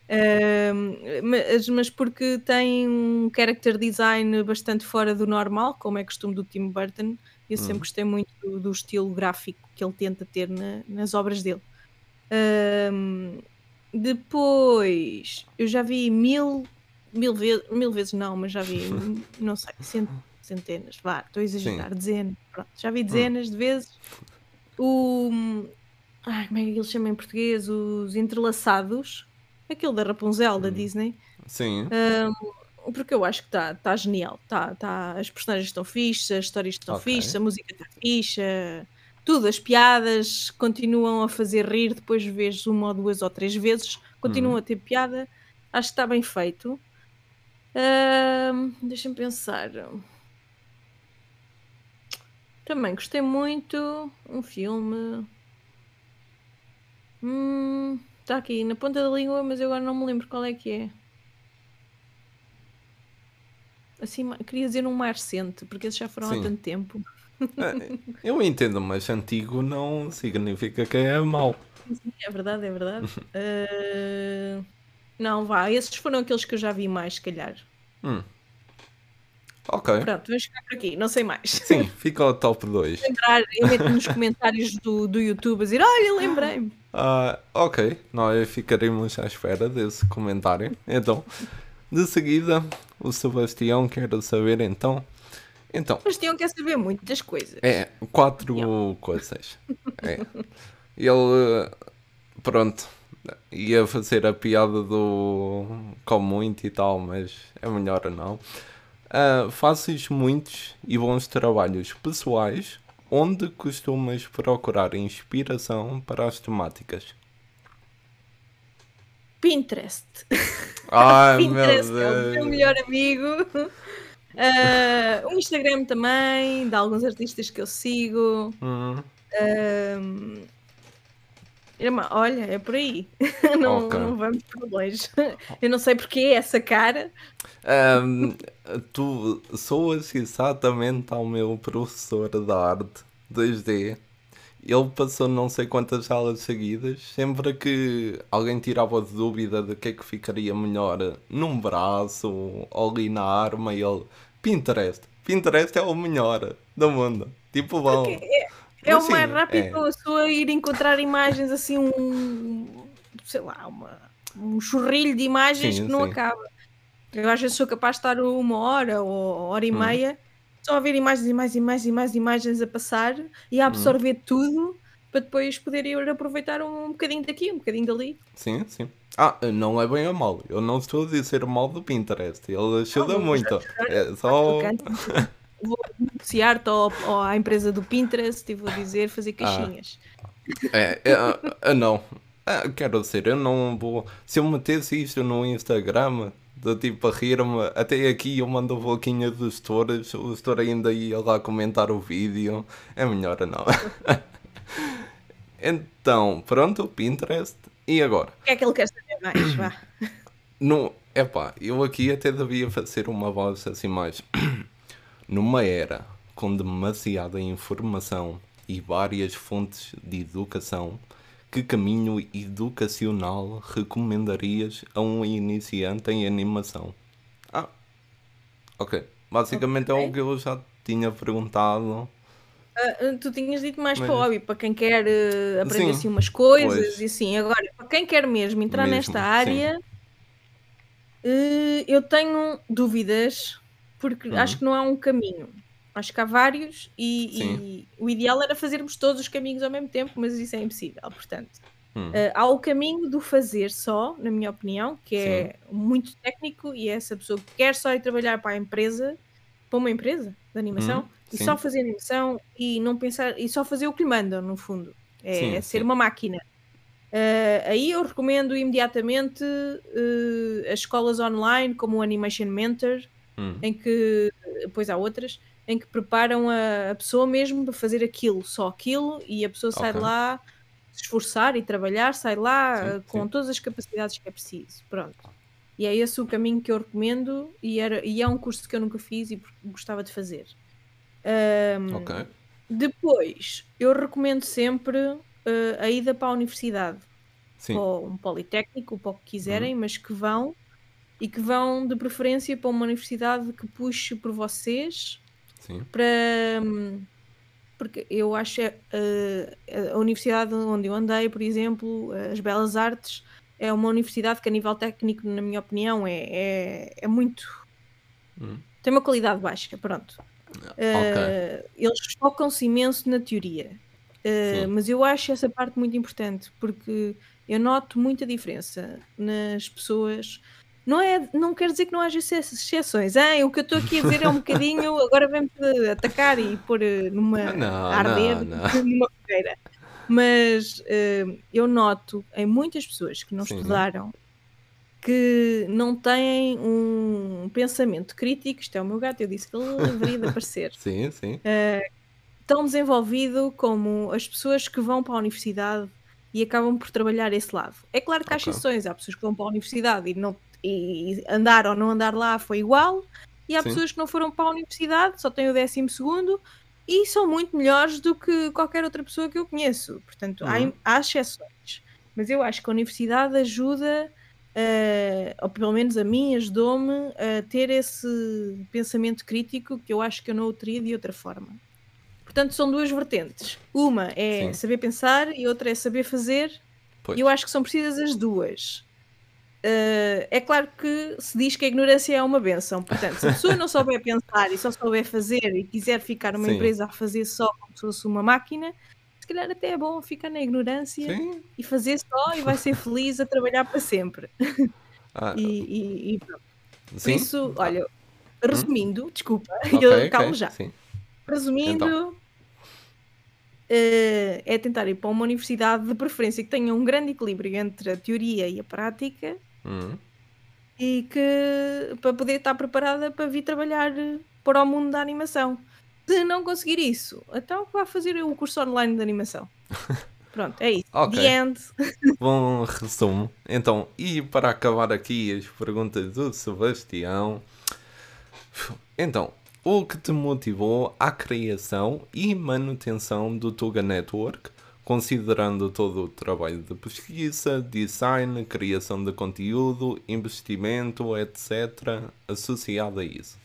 mas, mas, porque tem um character design bastante fora do normal, como é costume do Tim Burton. Eu sempre hum. gostei muito do, do, estilo gráfico que ele tenta ter na, nas obras dele. Depois, eu já vi mil, mil, vezes, mil vezes, não, mas já vi, não sei, centenas, vá, estou a exagerar, Sim. dezenas, pronto, já vi hum. dezenas hum. de vezes. O. Ai, como é que ele chama em português? Os entrelaçados Aquele da Rapunzel da hum. Disney. Sim. Um, porque eu acho que está tá genial. Tá, tá, as personagens estão fixas, as histórias estão okay. fixas, a música está fixa, tudo, as piadas continuam a fazer rir depois de vezes uma ou duas ou três vezes, continuam hum. a ter piada. Acho que está bem feito. Uh, Deixa-me pensar. Também gostei muito. Um filme. Hum. Está aqui na ponta da língua, mas eu agora não me lembro qual é que é. Assim, queria dizer um mais recente, porque esses já foram Sim. há tanto tempo. É, eu entendo, mas antigo não significa que é mau. Sim, é verdade, é verdade. uh... Não, vá, esses foram aqueles que eu já vi mais, se calhar. Hum. Ok. Pronto, vamos ficar por aqui, não sei mais. Sim, fica o top 2. Lembrar, eu meto nos comentários do, do YouTube a dizer: Olha, lembrei-me. Uh, ok, nós ficaremos à espera desse comentário. Então, de seguida, o Sebastião quer saber então. Então, Sebastião quer saber muitas coisas. É, quatro coisas. É. Ele, pronto, ia fazer a piada do com muito e tal, mas é melhor não. Uh, fazes muitos e bons trabalhos pessoais Onde costumas procurar inspiração para as temáticas? Pinterest. Ai, Pinterest meu Deus. é o meu melhor amigo. Uh, o Instagram também, de alguns artistas que eu sigo. Uhum. Uh, olha, é por aí. não, okay. não vamos por longe. Eu não sei porque é essa cara. Um, tu soas exatamente ao meu professor de arte 2D. Ele passou não sei quantas aulas seguidas, sempre que alguém tirava de dúvida de que é que ficaria melhor num braço ou ali na arma, ele Pinterest. Pinterest é o melhor do mundo. Tipo, bom. É, o mais rápido é. a pessoa ir encontrar imagens assim, um sei lá, uma, um churrilho de imagens sim, que não sim. acaba. Eu às vezes sou capaz de estar uma hora ou hora e hum. meia só a ver imagens e mais e mais e mais imagens a passar e a absorver hum. tudo para depois poder ir aproveitar um bocadinho daqui, um bocadinho dali. Sim, sim. Ah, não é bem a mal. Eu não estou a dizer mal do Pinterest. Ele ajuda oh, muito. É só. Vou anunciar-te à empresa do Pinterest e vou dizer fazer ah. caixinhas. Ah. É, é, é, não. Ah, quero dizer, eu não vou. Se eu metesse isto no Instagram, do tipo a rir-me. Até aqui eu mando a boquinha dos stories, o store ainda ia lá comentar o vídeo. É melhor não. então, pronto, Pinterest. E agora? O que é que ele quer saber mais? Vá. No, epá, eu aqui até devia fazer uma voz assim mais. Numa era com demasiada informação e várias fontes de educação, que caminho educacional recomendarias a um iniciante em animação? Ah, ok. Basicamente okay. é o que eu já tinha perguntado. Uh, tu tinhas dito mais Mas... para o hobby, para quem quer uh, aprender sim, assim umas coisas pois. e assim. Agora, para quem quer mesmo entrar mesmo, nesta área, Uh, eu tenho dúvidas, porque uhum. acho que não há um caminho. Acho que há vários e, e, o ideal era fazermos todos os caminhos ao mesmo tempo, mas isso é impossível. Portanto, uh, há o caminho do fazer só, na minha opinião, que é Sim. muito técnico e é essa pessoa que quer só ir trabalhar para a empresa, para uma empresa de animação, hum, e só fazer animação e não pensar e só fazer o que lhe mandam, no fundo. É, sim, é ser uma máquina. Uh, aí eu recomendo imediatamente uh, as escolas online, como o Animation Mentor, hum. em que, depois há outras, em que preparam a, a, pessoa mesmo para fazer aquilo, só aquilo, e a pessoa sai okay. lá se esforçar e trabalhar, sai lá sim, uh, com sim. todas as capacidades que é preciso. Pronto. E é esse o caminho que eu recomendo e, era, e é um curso que eu nunca fiz e gostava de fazer. Um, ok. Depois, eu recomendo sempre uh, a ida para a universidade. Sim. Ou um politécnico, para o que quiserem, uhum. mas que vão e que vão de preferência para uma universidade que puxe por vocês Sim. para porque eu acho uh, a universidade onde eu andei, por exemplo, as Belas Artes, é uma universidade que a nível técnico, na minha opinião, é, é, é muito. Hum. tem uma qualidade baixa, pronto. Okay. Uh, eles focam-se imenso na teoria. Uh, mas eu acho essa parte muito importante porque eu noto muita diferença nas pessoas. Não, é, não quer dizer que não haja exceções. Hein? O que eu estou aqui a dizer é um bocadinho. Agora vem-me atacar e pôr eh, numa não, arder, não. numa fogueira. Mas uh, eu noto em muitas pessoas que não Sim. estudaram que não têm um pensamento crítico, isto é o meu gato, eu disse que ele deveria de aparecer. sim, sim. Uh, tão desenvolvido como as pessoas que vão para a universidade e acabam por trabalhar esse lado. É claro que há okay. exceções, há pessoas que vão para a universidade e, não, e andar ou não andar lá foi igual, e há sim. pessoas que não foram para a universidade, só têm o décimo segundo e são muito melhores do que qualquer outra pessoa que eu conheço. Portanto, uhum. há, há exceções. Mas eu acho que a universidade ajuda uh, ou pelo menos a mim, ajudou-me a ter esse pensamento crítico que eu acho que eu não o teria de outra forma. Portanto, são duas vertentes. Uma é Sim. saber pensar e outra é saber fazer. Pois. E eu acho que são precisas as duas. Uh, é claro que se diz que a ignorância é uma benção. Portanto, se a pessoa não souber pensar e só souber fazer e quiser ficar numa Sim. empresa a fazer só como se fosse uma máquina, se calhar até é bom ficar na ignorância Sim. e fazer só e vai ser feliz a trabalhar para sempre. Ah, e, e, e pronto. Por isso, olha, resumindo, hum? desculpa, okay, eu calmo okay, já. Sim. Resumindo, então. uh, é tentar ir para uma universidade de preferência que tenha um grande equilíbrio entre a teoria e a prática hum. e que para poder estar preparada para vir trabalhar para o mundo da animação. Se não conseguir isso, então vá fazer o curso online de animação. Pronto, é isso. Okay. The end. Bom resumo. Então, e para acabar aqui as perguntas do Sebastião. Então, o que te motivou à criação e manutenção do Tuga Network, considerando todo o trabalho de pesquisa, design, criação de conteúdo, investimento, etc., associado a isso?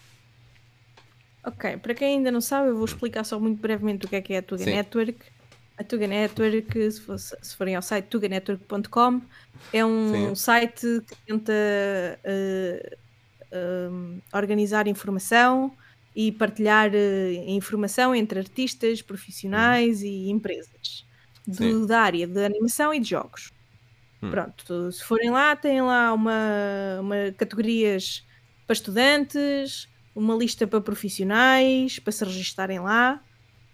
Ok, para quem ainda não sabe, eu vou explicar só muito brevemente o que é que é a Tuga Sim. Network. A Tuga Network, se, fosse, se forem ao site tuganetwork.com, é um Sim. site que tenta uh, uh, organizar informação e partilhar uh, informação entre artistas, profissionais hum. e empresas da área de animação e de jogos. Hum. Pronto, se forem lá, têm lá uma, uma categorias para estudantes, uma lista para profissionais, para se registarem lá.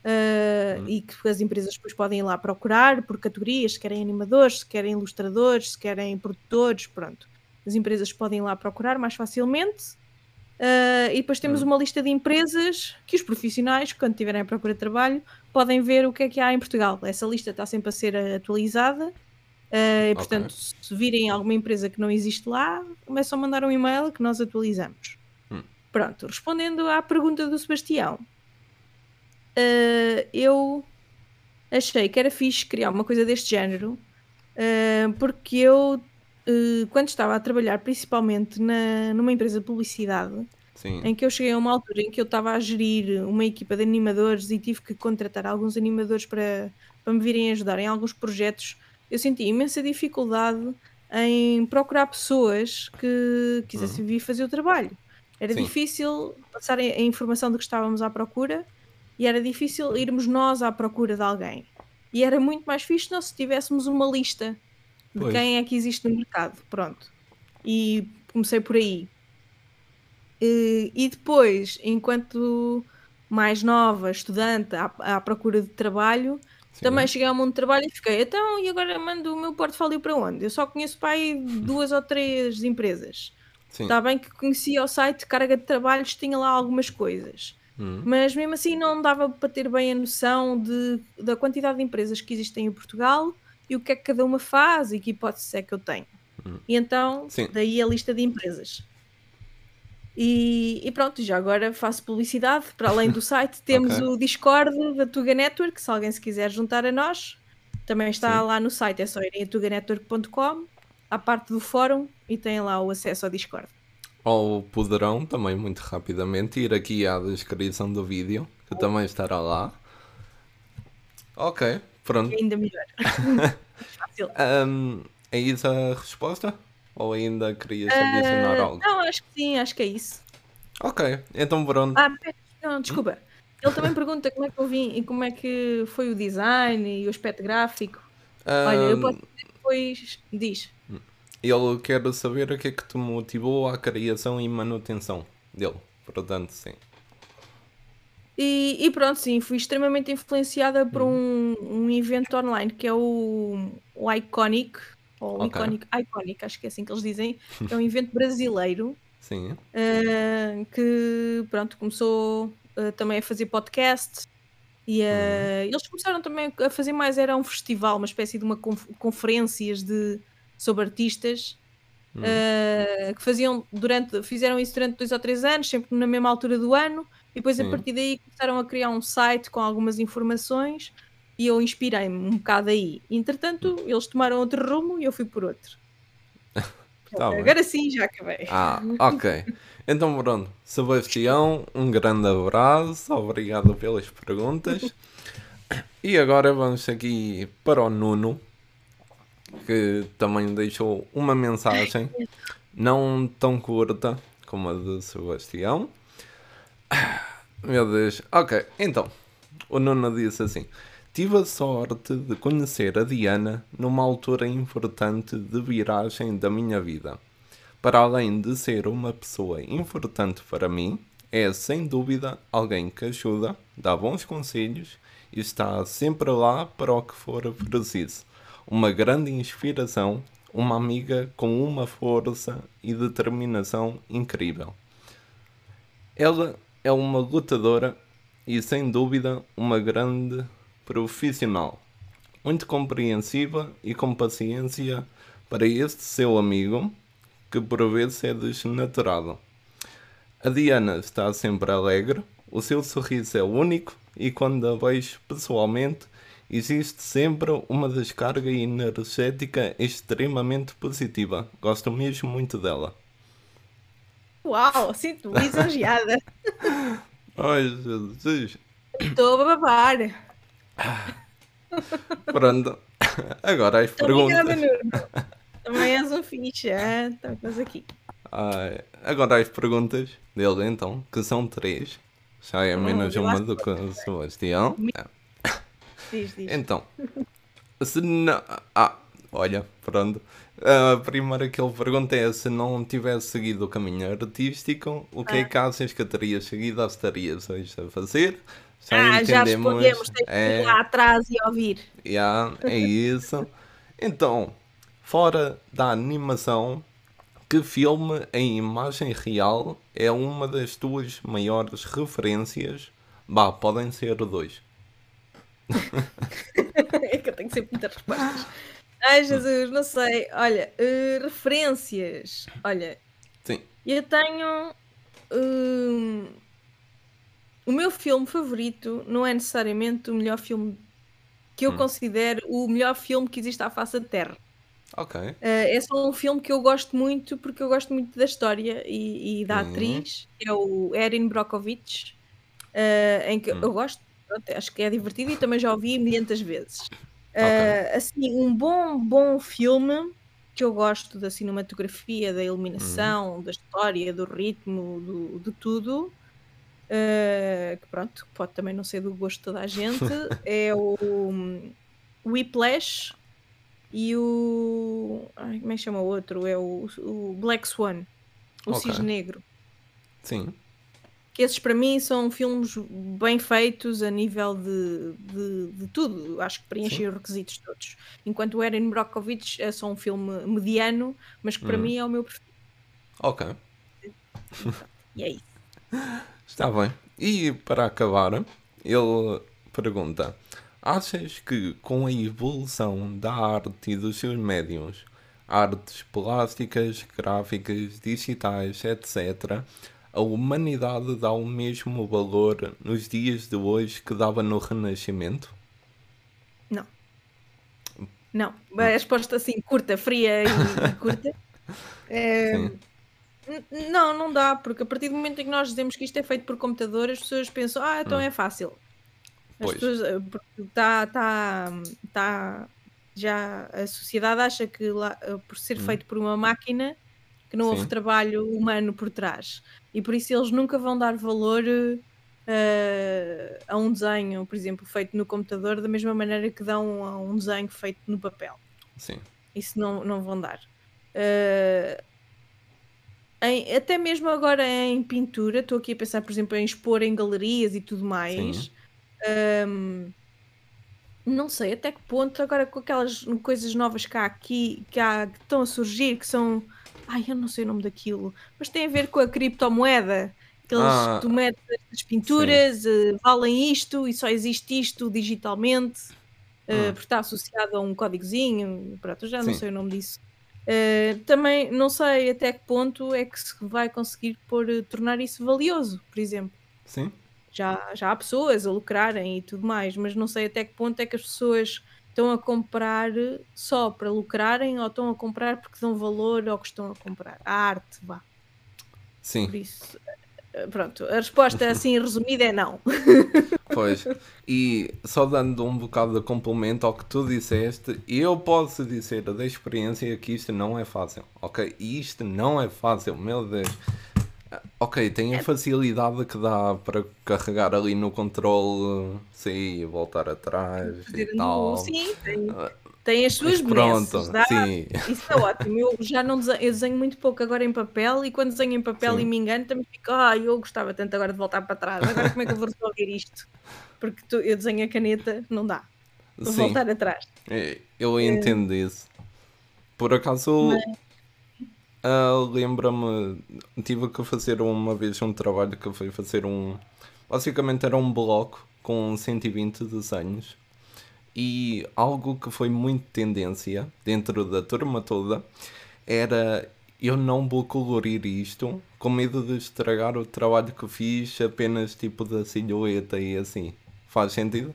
Uh, uhum. E que as empresas depois podem ir lá procurar por categorias, se querem animadores, se querem ilustradores, se querem produtores, pronto. As empresas podem ir lá procurar mais facilmente. Uh, e depois temos uhum. uma lista de empresas que os profissionais, quando tiverem à procura de trabalho, podem ver o que é que há em Portugal. Essa lista está sempre a ser atualizada. Uh, e, portanto, okay. se virem alguma empresa que não existe lá, começam a mandar um e-mail que nós atualizamos. Pronto, respondendo à pergunta do Sebastião, uh, eu achei que era fixe criar uma coisa deste género, uh, porque eu, quando estava a trabalhar principalmente na, numa empresa de publicidade, Sim. em que eu cheguei a uma altura em que eu estava a gerir uma equipa de animadores e tive que contratar alguns animadores para, para me virem ajudar em alguns projetos, eu senti imensa dificuldade em procurar pessoas que quisessem uhum. vir fazer o trabalho. Era Sim. difícil passar a informação de que estávamos à procura e era difícil irmos nós à procura de alguém. E era muito mais fixe nós se tivéssemos uma lista de pois. quem é que existe no mercado. Pronto. E comecei por aí. E, e depois, enquanto mais nova, estudante, à, à procura de trabalho, Sim. também cheguei ao mundo de trabalho e fiquei, então, e agora mando o meu portfólio para onde? Eu só conheço para aí duas ou três empresas. Está bem que conhecia o site Carga de Trabalhos, tinha lá algumas coisas. Hum. Mas mesmo assim não dava para ter bem a noção de, da quantidade de empresas que existem em Portugal e o que é que cada uma faz e que hipóteses é que eu tenho. Hum. E então, Sim. daí a lista de empresas. E, e, pronto, já agora faço publicidade. Para além do site, temos okay. o Discord da Tuga Network, se alguém se quiser juntar a nós. Também está Sim. lá no site, é só irem a tuganetwork.com, à parte do fórum, e têm lá o acesso ao Discord. Ou poderão também, muito rapidamente, ir aqui à descrição do vídeo, que oh. também estará lá. Ok, pronto. Ainda melhor. Um, é isso a resposta? Ou ainda querias adicionar uh, algo? Não, acho que sim, acho que é isso. Ok, então pronto. Ah, não, desculpa. Ele também pergunta como é que eu vim e como é que foi o design e o aspecto gráfico. Um, Olha, eu posso depois. Diz. Ele quer saber o que é que te motivou à criação e manutenção dele. Portanto, sim. E, e, pronto, sim, fui extremamente influenciada por hum. um, um evento online que é o, o Iconic, ou okay. Iconic, Iconic, acho que é assim que eles dizem, é um evento brasileiro. Uh, que pronto, começou uh, também a fazer podcast e uh, uhum. eles começaram também a fazer mais, era um festival, uma espécie de uma conf conferências de, sobre artistas uhum. que faziam durante, fizeram isso durante dois ou três anos, sempre na mesma altura do ano, e depois Sim. a partir daí começaram a criar um site com algumas informações e eu inspirei-me um bocado aí. Entretanto, eles tomaram outro rumo e eu fui por outro. tá Agora sim, já acabei. Ah, ok. Então, pronto. Sebastião, um grande abraço. Obrigado pelas perguntas. E agora vamos aqui para o Nuno, que também deixou uma mensagem, não tão curta como a de Sebastião. Meu Deus. Ok, então. O Nuno disse assim: Tive a sorte de conhecer a Diana numa altura importante de viragem da minha vida. Para além de ser uma pessoa importante para mim, é sem dúvida alguém que ajuda, dá bons conselhos e está sempre lá para o que for preciso. Uma grande inspiração, uma amiga com uma força e determinação incrível. Ela é uma lutadora e sem dúvida uma grande profissional, muito compreensiva e com paciência para este seu amigo, que por vezes é desnaturado. A Diana está sempre alegre, o seu sorriso é único e quando a vejo pessoalmente, existe sempre uma descarga energética extremamente positiva. Gosto mesmo muito dela. Uau, sinto-me lisonjeada. Ai, Jesus. Estou a babar. Pronto. Agora as perguntas. Obrigada, Também és um fixe, é? Estamos aqui. Ah, agora as perguntas dele, então, que são três. Já é menos oh, uma do que o Sebastião. Diz, diz. Então, se não. Ah, olha, pronto. A primeira que ele pergunta é se não tivesse seguido o caminho artístico, o que ah. é que achas que terias seguido ou estarias hoje a fazer? Ah, já respondemos, que é... ir lá atrás e ouvir. Yeah, é isso. então, fora da animação, que filme em imagem real é uma das tuas maiores referências? Bah, podem ser dois. é que eu tenho sempre muitas respostas. Ai Jesus, não sei. Olha, uh, referências. Olha, Sim. eu tenho. Uh, o meu filme favorito não é necessariamente o melhor filme que eu hum. considero o melhor filme que existe à face da Terra. Ok. Uh, é só um filme que eu gosto muito porque eu gosto muito da história e, e da hum. atriz, que é o Erin Brockovich, uh, em que hum. eu gosto, acho que é divertido e também já ouvi milhentas vezes. Uh, okay. Assim, um bom, bom filme que eu gosto da cinematografia, da iluminação, uhum. da história, do ritmo, do, de tudo, uh, que pronto, pode também não ser do gosto de toda a gente, é o, o Whiplash e o. Ai, como é que chama o outro? É o, o Black Swan, o okay. Cisne Negro. Sim que esses para mim são filmes bem feitos a nível de, de, de tudo, acho que preenchem os requisitos todos. Enquanto o Erin Brockovich é só um filme mediano, mas que para hum. mim é o meu preferido. Ok. E é isso. Está bem. E para acabar, ele pergunta: Achas que com a evolução da arte e dos seus médiums, artes plásticas, gráficas, digitais, etc., a humanidade dá o mesmo valor nos dias de hoje que dava no Renascimento? Não. Não. A resposta assim, curta, fria e, curta. É... Não, não dá, porque a partir do momento em que nós dizemos que isto é feito por computador, as pessoas pensam, ah, então hum. é fácil. As pois. pessoas, eh, tá, tá, tá, já a sociedade acha que lá, eh, por ser hum. feito por uma máquina que não Sim. houve trabalho humano por trás e por isso eles nunca vão dar valor uh, a um desenho, por exemplo, feito no computador, da mesma maneira que dão a um desenho feito no papel. Sim. Isso não, não vão dar. Uh, em, até mesmo agora em pintura, estou aqui a pensar, por exemplo, em expor em galerias e tudo mais. Um, não sei até que ponto, agora com aquelas coisas novas que há aqui, que, há, que estão a surgir, que são Ai, eu não sei o nome daquilo, mas tem a ver com a criptomoeda. Aqueles ah, tu metes as pinturas, uh, valem isto e só existe isto digitalmente, uh, porque está associado a um códigozinho. Pronto, já sim. não sei o nome disso. Uh, também não sei até que ponto é que se vai conseguir pôr, tornar isso valioso, por exemplo. Sim. Já, já há pessoas a lucrarem e tudo mais, mas não sei até que ponto é que as pessoas estão a comprar só para lucrarem ou estão a comprar porque dão valor ao que estão a comprar. A arte, vá. Sim. Por isso, eh, pronto, a resposta assim resumida é não. Pois, e só dando um bocado de complemento ao que tu disseste, eu posso dizer da experiência que isto não é fácil, ok? Isto não é fácil, meu Deus. Ok, tem a é. facilidade que dá para carregar ali no controle, sim, voltar atrás e tal. Sim, tem, ah, tem as suas Pronto, sim. Isso é ótimo. Eu já não desenho, eu desenho muito pouco agora em papel e quando desenho em papel sim. e me engano também fico, ah, eu gostava tanto agora de voltar para trás. Agora como é que eu vou resolver isto? Porque tu, eu desenho a caneta, não dá. Vou sim. voltar atrás. É, eu entendo é. isso. Por acaso... Mas Uh, Lembra-me, tive que fazer uma vez um trabalho que foi fazer um. Basicamente era um bloco com 120 desenhos e algo que foi muito tendência dentro da turma toda era eu não vou colorir isto com medo de estragar o trabalho que fiz apenas tipo da silhueta e assim. Faz sentido?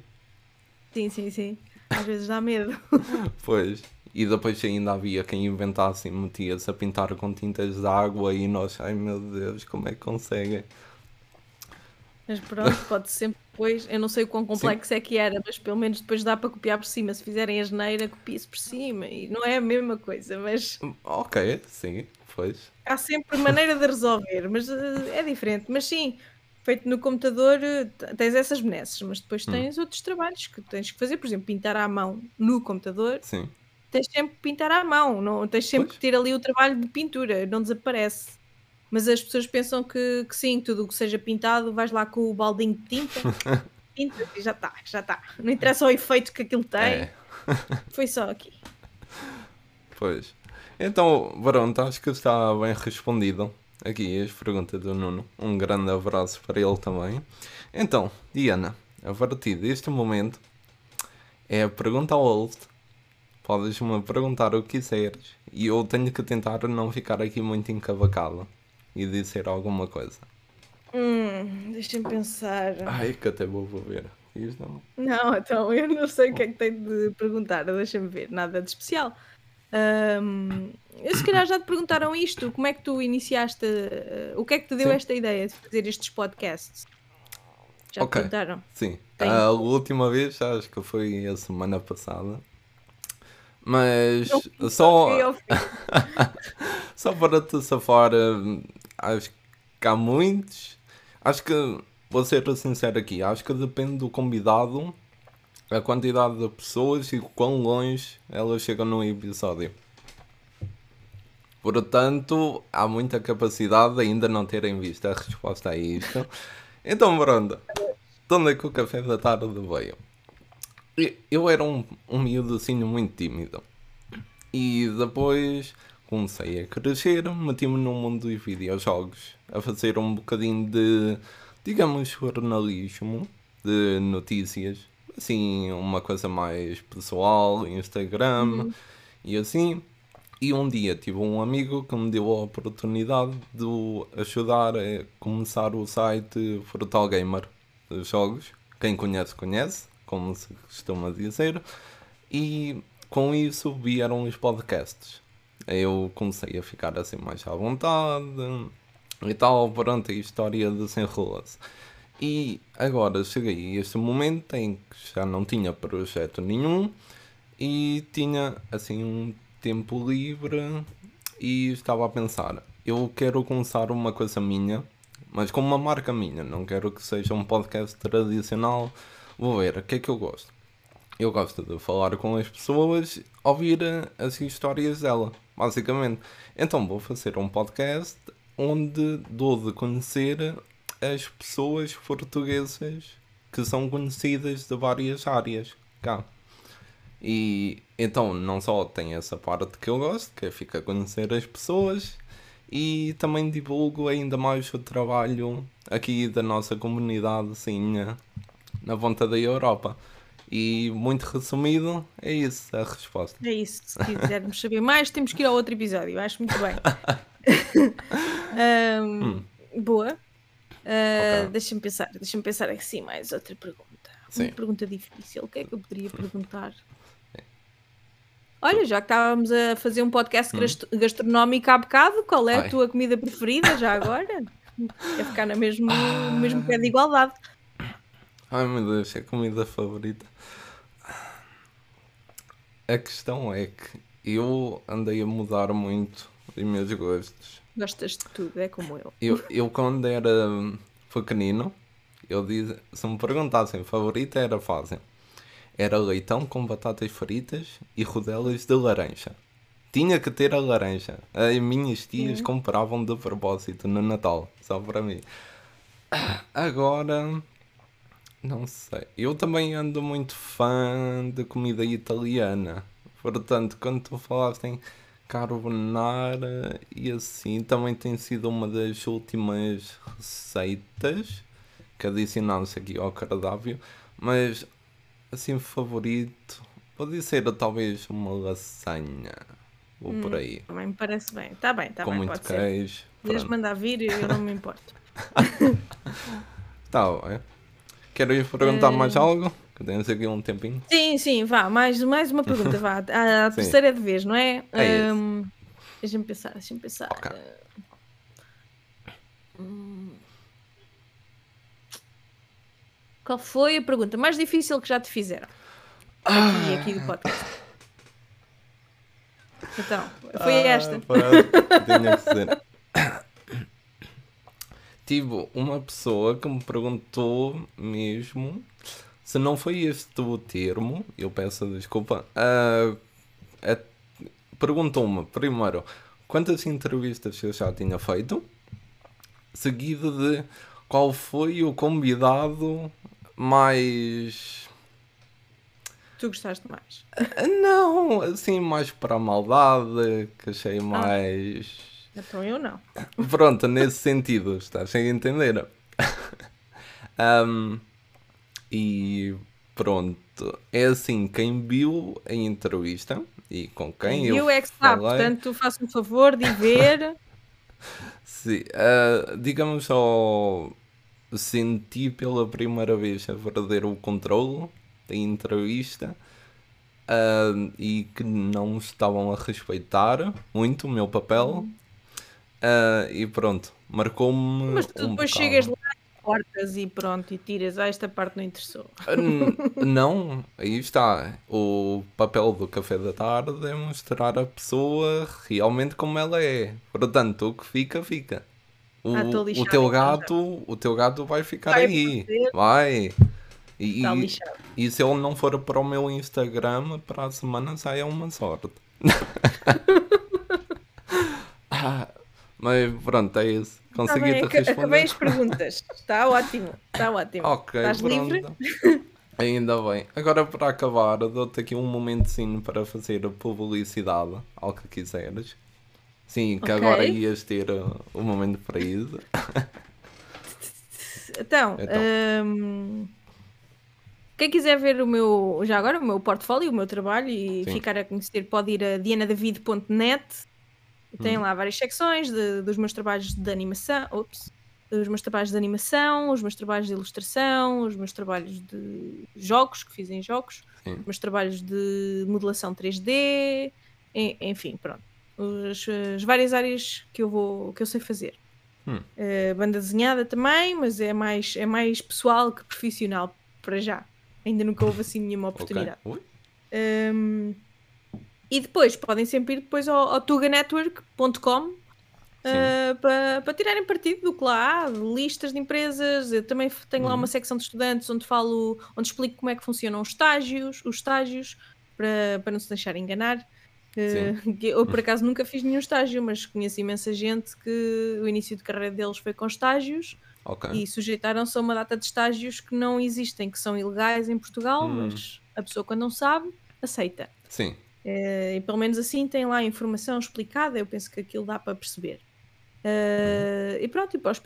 Sim, sim, sim. Às vezes dá medo. pois. E depois ainda havia quem inventasse e metia-se a pintar com tintas de água e nós, ai meu Deus, como é que conseguem? Mas pronto, pode sempre depois, eu não sei o quão complexo Sim. é que era, mas pelo menos depois dá para copiar por cima. Se fizerem a geneira, copia-se por cima. E não é a mesma coisa, mas. Ok, sim, pois. Há sempre maneira de resolver, mas uh, é diferente. Mas sim, feito no computador, uh, tens essas benesses, mas depois hum. tens hum. outros trabalhos que tens que fazer, por exemplo, pintar à mão no computador. Sim tens sempre que pintar à mão, não, tens sempre pois. que ter ali o trabalho de pintura, não desaparece. Mas as pessoas pensam que, que sim, tudo o que seja pintado, vais lá com o baldinho de tinta, pinta e já está, já está. Não interessa o efeito que aquilo tem. É. Foi só aqui. Pois. Então, Barão, acho que está bem respondido aqui as perguntas do Nuno. Um grande abraço para ele também. Então, Diana, a partir deste momento é a pergunta ao host Podes-me perguntar o que quiseres e eu tenho que tentar não ficar aqui muito encavacado e dizer alguma coisa. Hum, deixa-me pensar. Ai, que até vou ver. Isto não... não, então eu não sei o que é que tenho de perguntar. Deixa-me ver, nada de especial. Um, se calhar já te perguntaram isto. Como é que tu iniciaste? Uh, o que é que te deu Sim. esta ideia de fazer estes podcasts? Já okay. te perguntaram? Sim. Tem... A última vez, acho que foi a semana passada Mas só. só para te safar, acho que há muitos. Acho que, vou ser sincero aqui, acho que depende do convidado, a quantidade de pessoas e quão longe elas chegam no episódio. Portanto, há muita capacidade de ainda não terem visto a resposta a isto. Então, pronto. De onde é que o café da tarde veio? Eu era um, um miúdo assim muito tímido. E depois comecei a crescer, meti-me no mundo dos videojogos, a fazer um bocadinho de, digamos, jornalismo, de notícias, assim, uma coisa mais pessoal, Instagram uhum. e assim. E um dia tive um amigo que me deu a oportunidade de ajudar a começar o site Frutal Gamer de jogos. Quem conhece, conhece, como se costuma dizer. E com isso vieram os podcasts. Eu comecei a ficar assim mais à vontade e tal, pronto, a história desenrola-se. E agora cheguei a este momento em que já não tinha projeto nenhum e tinha assim um tempo livre e estava a pensar, eu quero começar uma coisa minha, mas com uma marca minha, não quero que seja um podcast tradicional. Vou ver, o que é que eu gosto? eu gosto de falar com as pessoas, ouvir as histórias dela, basicamente. Então vou fazer um podcast onde dou de conhecer as pessoas portuguesas que são conhecidas de várias áreas cá. E então não só tem essa parte que eu gosto, que é ficar a conhecer as pessoas, e também divulgo ainda mais o trabalho aqui da nossa comunidade assim, na ponta da Europa. E muito resumido, é isso a resposta. É isso. Se quisermos saber mais, temos que ir ao outro episódio. Acho muito bem. um, hum. Boa. Uh, okay. Deixa-me pensar, deixa-me pensar assim mais outra pergunta. Sim. Uma pergunta difícil. O que é que eu poderia perguntar? Olha, já que estávamos a fazer um podcast hum. gastronómico há bocado, qual é a Ai. tua comida preferida já agora? É ficar no mesmo, no mesmo pé de igualdade. Ai meu Deus, é a comida favorita. A questão é que eu andei a mudar muito os meus gostos. Gostas de tudo, é como eu. Eu, eu quando era pequenino, eu disse, se me perguntassem, favorita era fácil. Era leitão com batatas fritas e rodelas de laranja. Tinha que ter a laranja. As minhas tias hum. compravam de propósito no Natal, só para mim. Agora, não sei. Eu também ando muito fã de comida italiana. Portanto, quando tu falaste em carbonara e assim, também tem sido uma das últimas receitas que adicionamos aqui ao cardápio. Mas, assim, favorito, pode ser talvez uma lasanha. Ou hum, por aí. Também me parece bem. Está bem, está bem. Com muito queijo. Queres mandar vir, eu não me importo. Está bem. Queres perguntar uh... mais algo? Que temos aqui um tempinho. Sim, sim, vá, mais, mais uma pergunta, vá. A, a terceira é de vez, não é? é um, deixa-me pensar, deixa-me pensar. Okay. Hum. Qual foi a pergunta mais difícil que já te fizeram? Aqui, aqui do podcast. Então, foi ah, esta. Tinha que ser tive uma pessoa que me perguntou mesmo se não foi este o termo, eu peço desculpa, uh, uh, perguntou-me primeiro quantas entrevistas eu já tinha feito, seguido de qual foi o convidado mais. Tu gostaste mais? Uh, não, assim, mais para a maldade, que achei ah. Então eu não. Pronto, nesse sentido, estás a entender? um, e pronto, é assim, quem viu a entrevista e com quem, quem eu viu é que sabe, portanto faça um favor de ver. Sim, uh, digamos só senti pela primeira vez a perder o controle da entrevista uh, e que não estavam a respeitar muito o meu papel. Uh, e pronto, marcou-me. Mas tu depois um chegas lá cortas e pronto, e tiras. Ah, esta parte não interessou. não, aí está. O papel do café da tarde é mostrar a pessoa realmente como ela é. Portanto, o que fica, fica. O, ah, o teu gato, o teu gato vai ficar vai aí. Vai. E, tá e, e, se ele não for para o meu Instagram, para a semana sai uma sorte. ah, mas pronto, é isso. Consegui tá responder. Acabei as perguntas. Está ótimo. Está ótimo. Ok, Estás pronto. livre? Ainda bem. Agora para acabar, dou-te aqui um momentozinho para fazer publicidade, ao que quiseres. Sim, que okay. agora ias ter uh, um momento para isso. então, então. Um, quem quiser ver o meu, já agora, o meu portfólio, o meu trabalho e Sim. ficar a conhecer, pode ir a dianadavid.net tem hum. lá várias secções de, dos meus trabalhos de animação, ops, os meus trabalhos de animação, os meus trabalhos de ilustração, os meus trabalhos de jogos, que fiz em jogos, Sim. os meus trabalhos de modelação 3D, enfim, pronto. As, as, várias áreas que eu vou que eu sei fazer. Hum. Uh, banda desenhada também, mas é mais, é mais pessoal que profissional para já. Ainda nunca houve assim nenhuma oportunidade. Okay. Um, e depois podem sempre ir depois ao, ao tuganetwork.com uh, eh, para, para tirarem partido do que lá há, listas de empresas. Eu também tenho uhum. lá uma secção de estudantes onde falo, onde explico como é que funcionam os estágios, os estágios, para, para não se deixar enganar. Uh, eu por acaso nunca fiz nenhum estágio, mas conheço imensa gente que o início de carreira deles foi com estágios okay. e sujeitaram-se a uma data de estágios que não existem, que são ilegais em Portugal, hum. mas a pessoa quando não sabe, aceita. Sim. Uh, e pelo menos assim tem lá a informação explicada, eu penso que aquilo dá para perceber. Uh, e pronto, e para os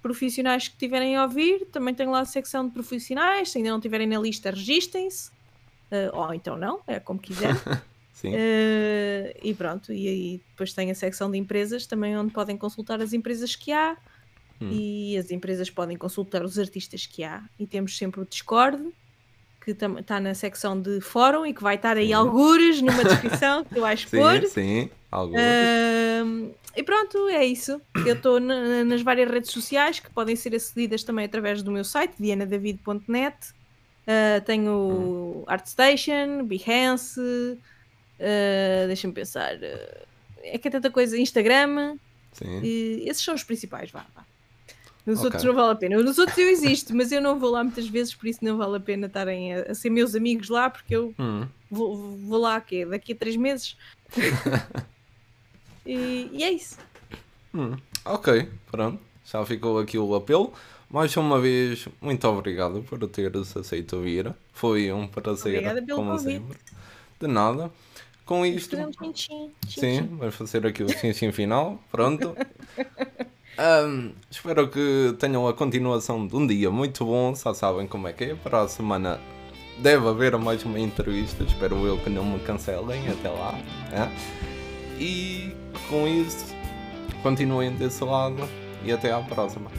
profissionais que tiverem a ouvir, também tem lá a secção de profissionais. Se ainda não estiverem na lista, registem-se, uh, ou então não, é como quiser. uh, e pronto, e aí depois tem a secção de empresas também, onde podem consultar as empresas que há hum. e as empresas podem consultar os artistas que há. E temos sempre o Discord, que está na secção de fórum e que vai estar aí sim. algures numa descrição que tu vais sim, pôr. Sim, algures. Uh, e pronto, é isso. Eu estou na, nas várias redes sociais que podem ser acedidas também através do meu site, dianadavid.net. Uh, tenho hum. ArtStation, Behance, uh, deixa-me pensar. é que é tanta coisa. Instagram. Sim. Esses são os principais, vá, vá. Nos okay. outros não vale a pena. Nos outros eu existo, mas eu não vou lá muitas vezes, por isso não vale a pena estarem a, a ser meus amigos lá, porque eu hum. vou, vou lá aqui, daqui a três meses. e, e, é isso. Hum. Ok, pronto. Já ficou aqui o apelo. Mais uma vez, muito obrigado por teres aceito vir. Foi um prazer, Obrigada pelo como convite. sempre. De nada. Com isto. Sim, vamos fazer aqui o sim sim final. Pronto. Um, espero que tenham a continuação de um dia muito bom. Já sabem como é que é. Para a semana deve haver mais uma entrevista. Espero eu que não me cancelem até lá. É? E com isso, continuem desse lado e até à próxima.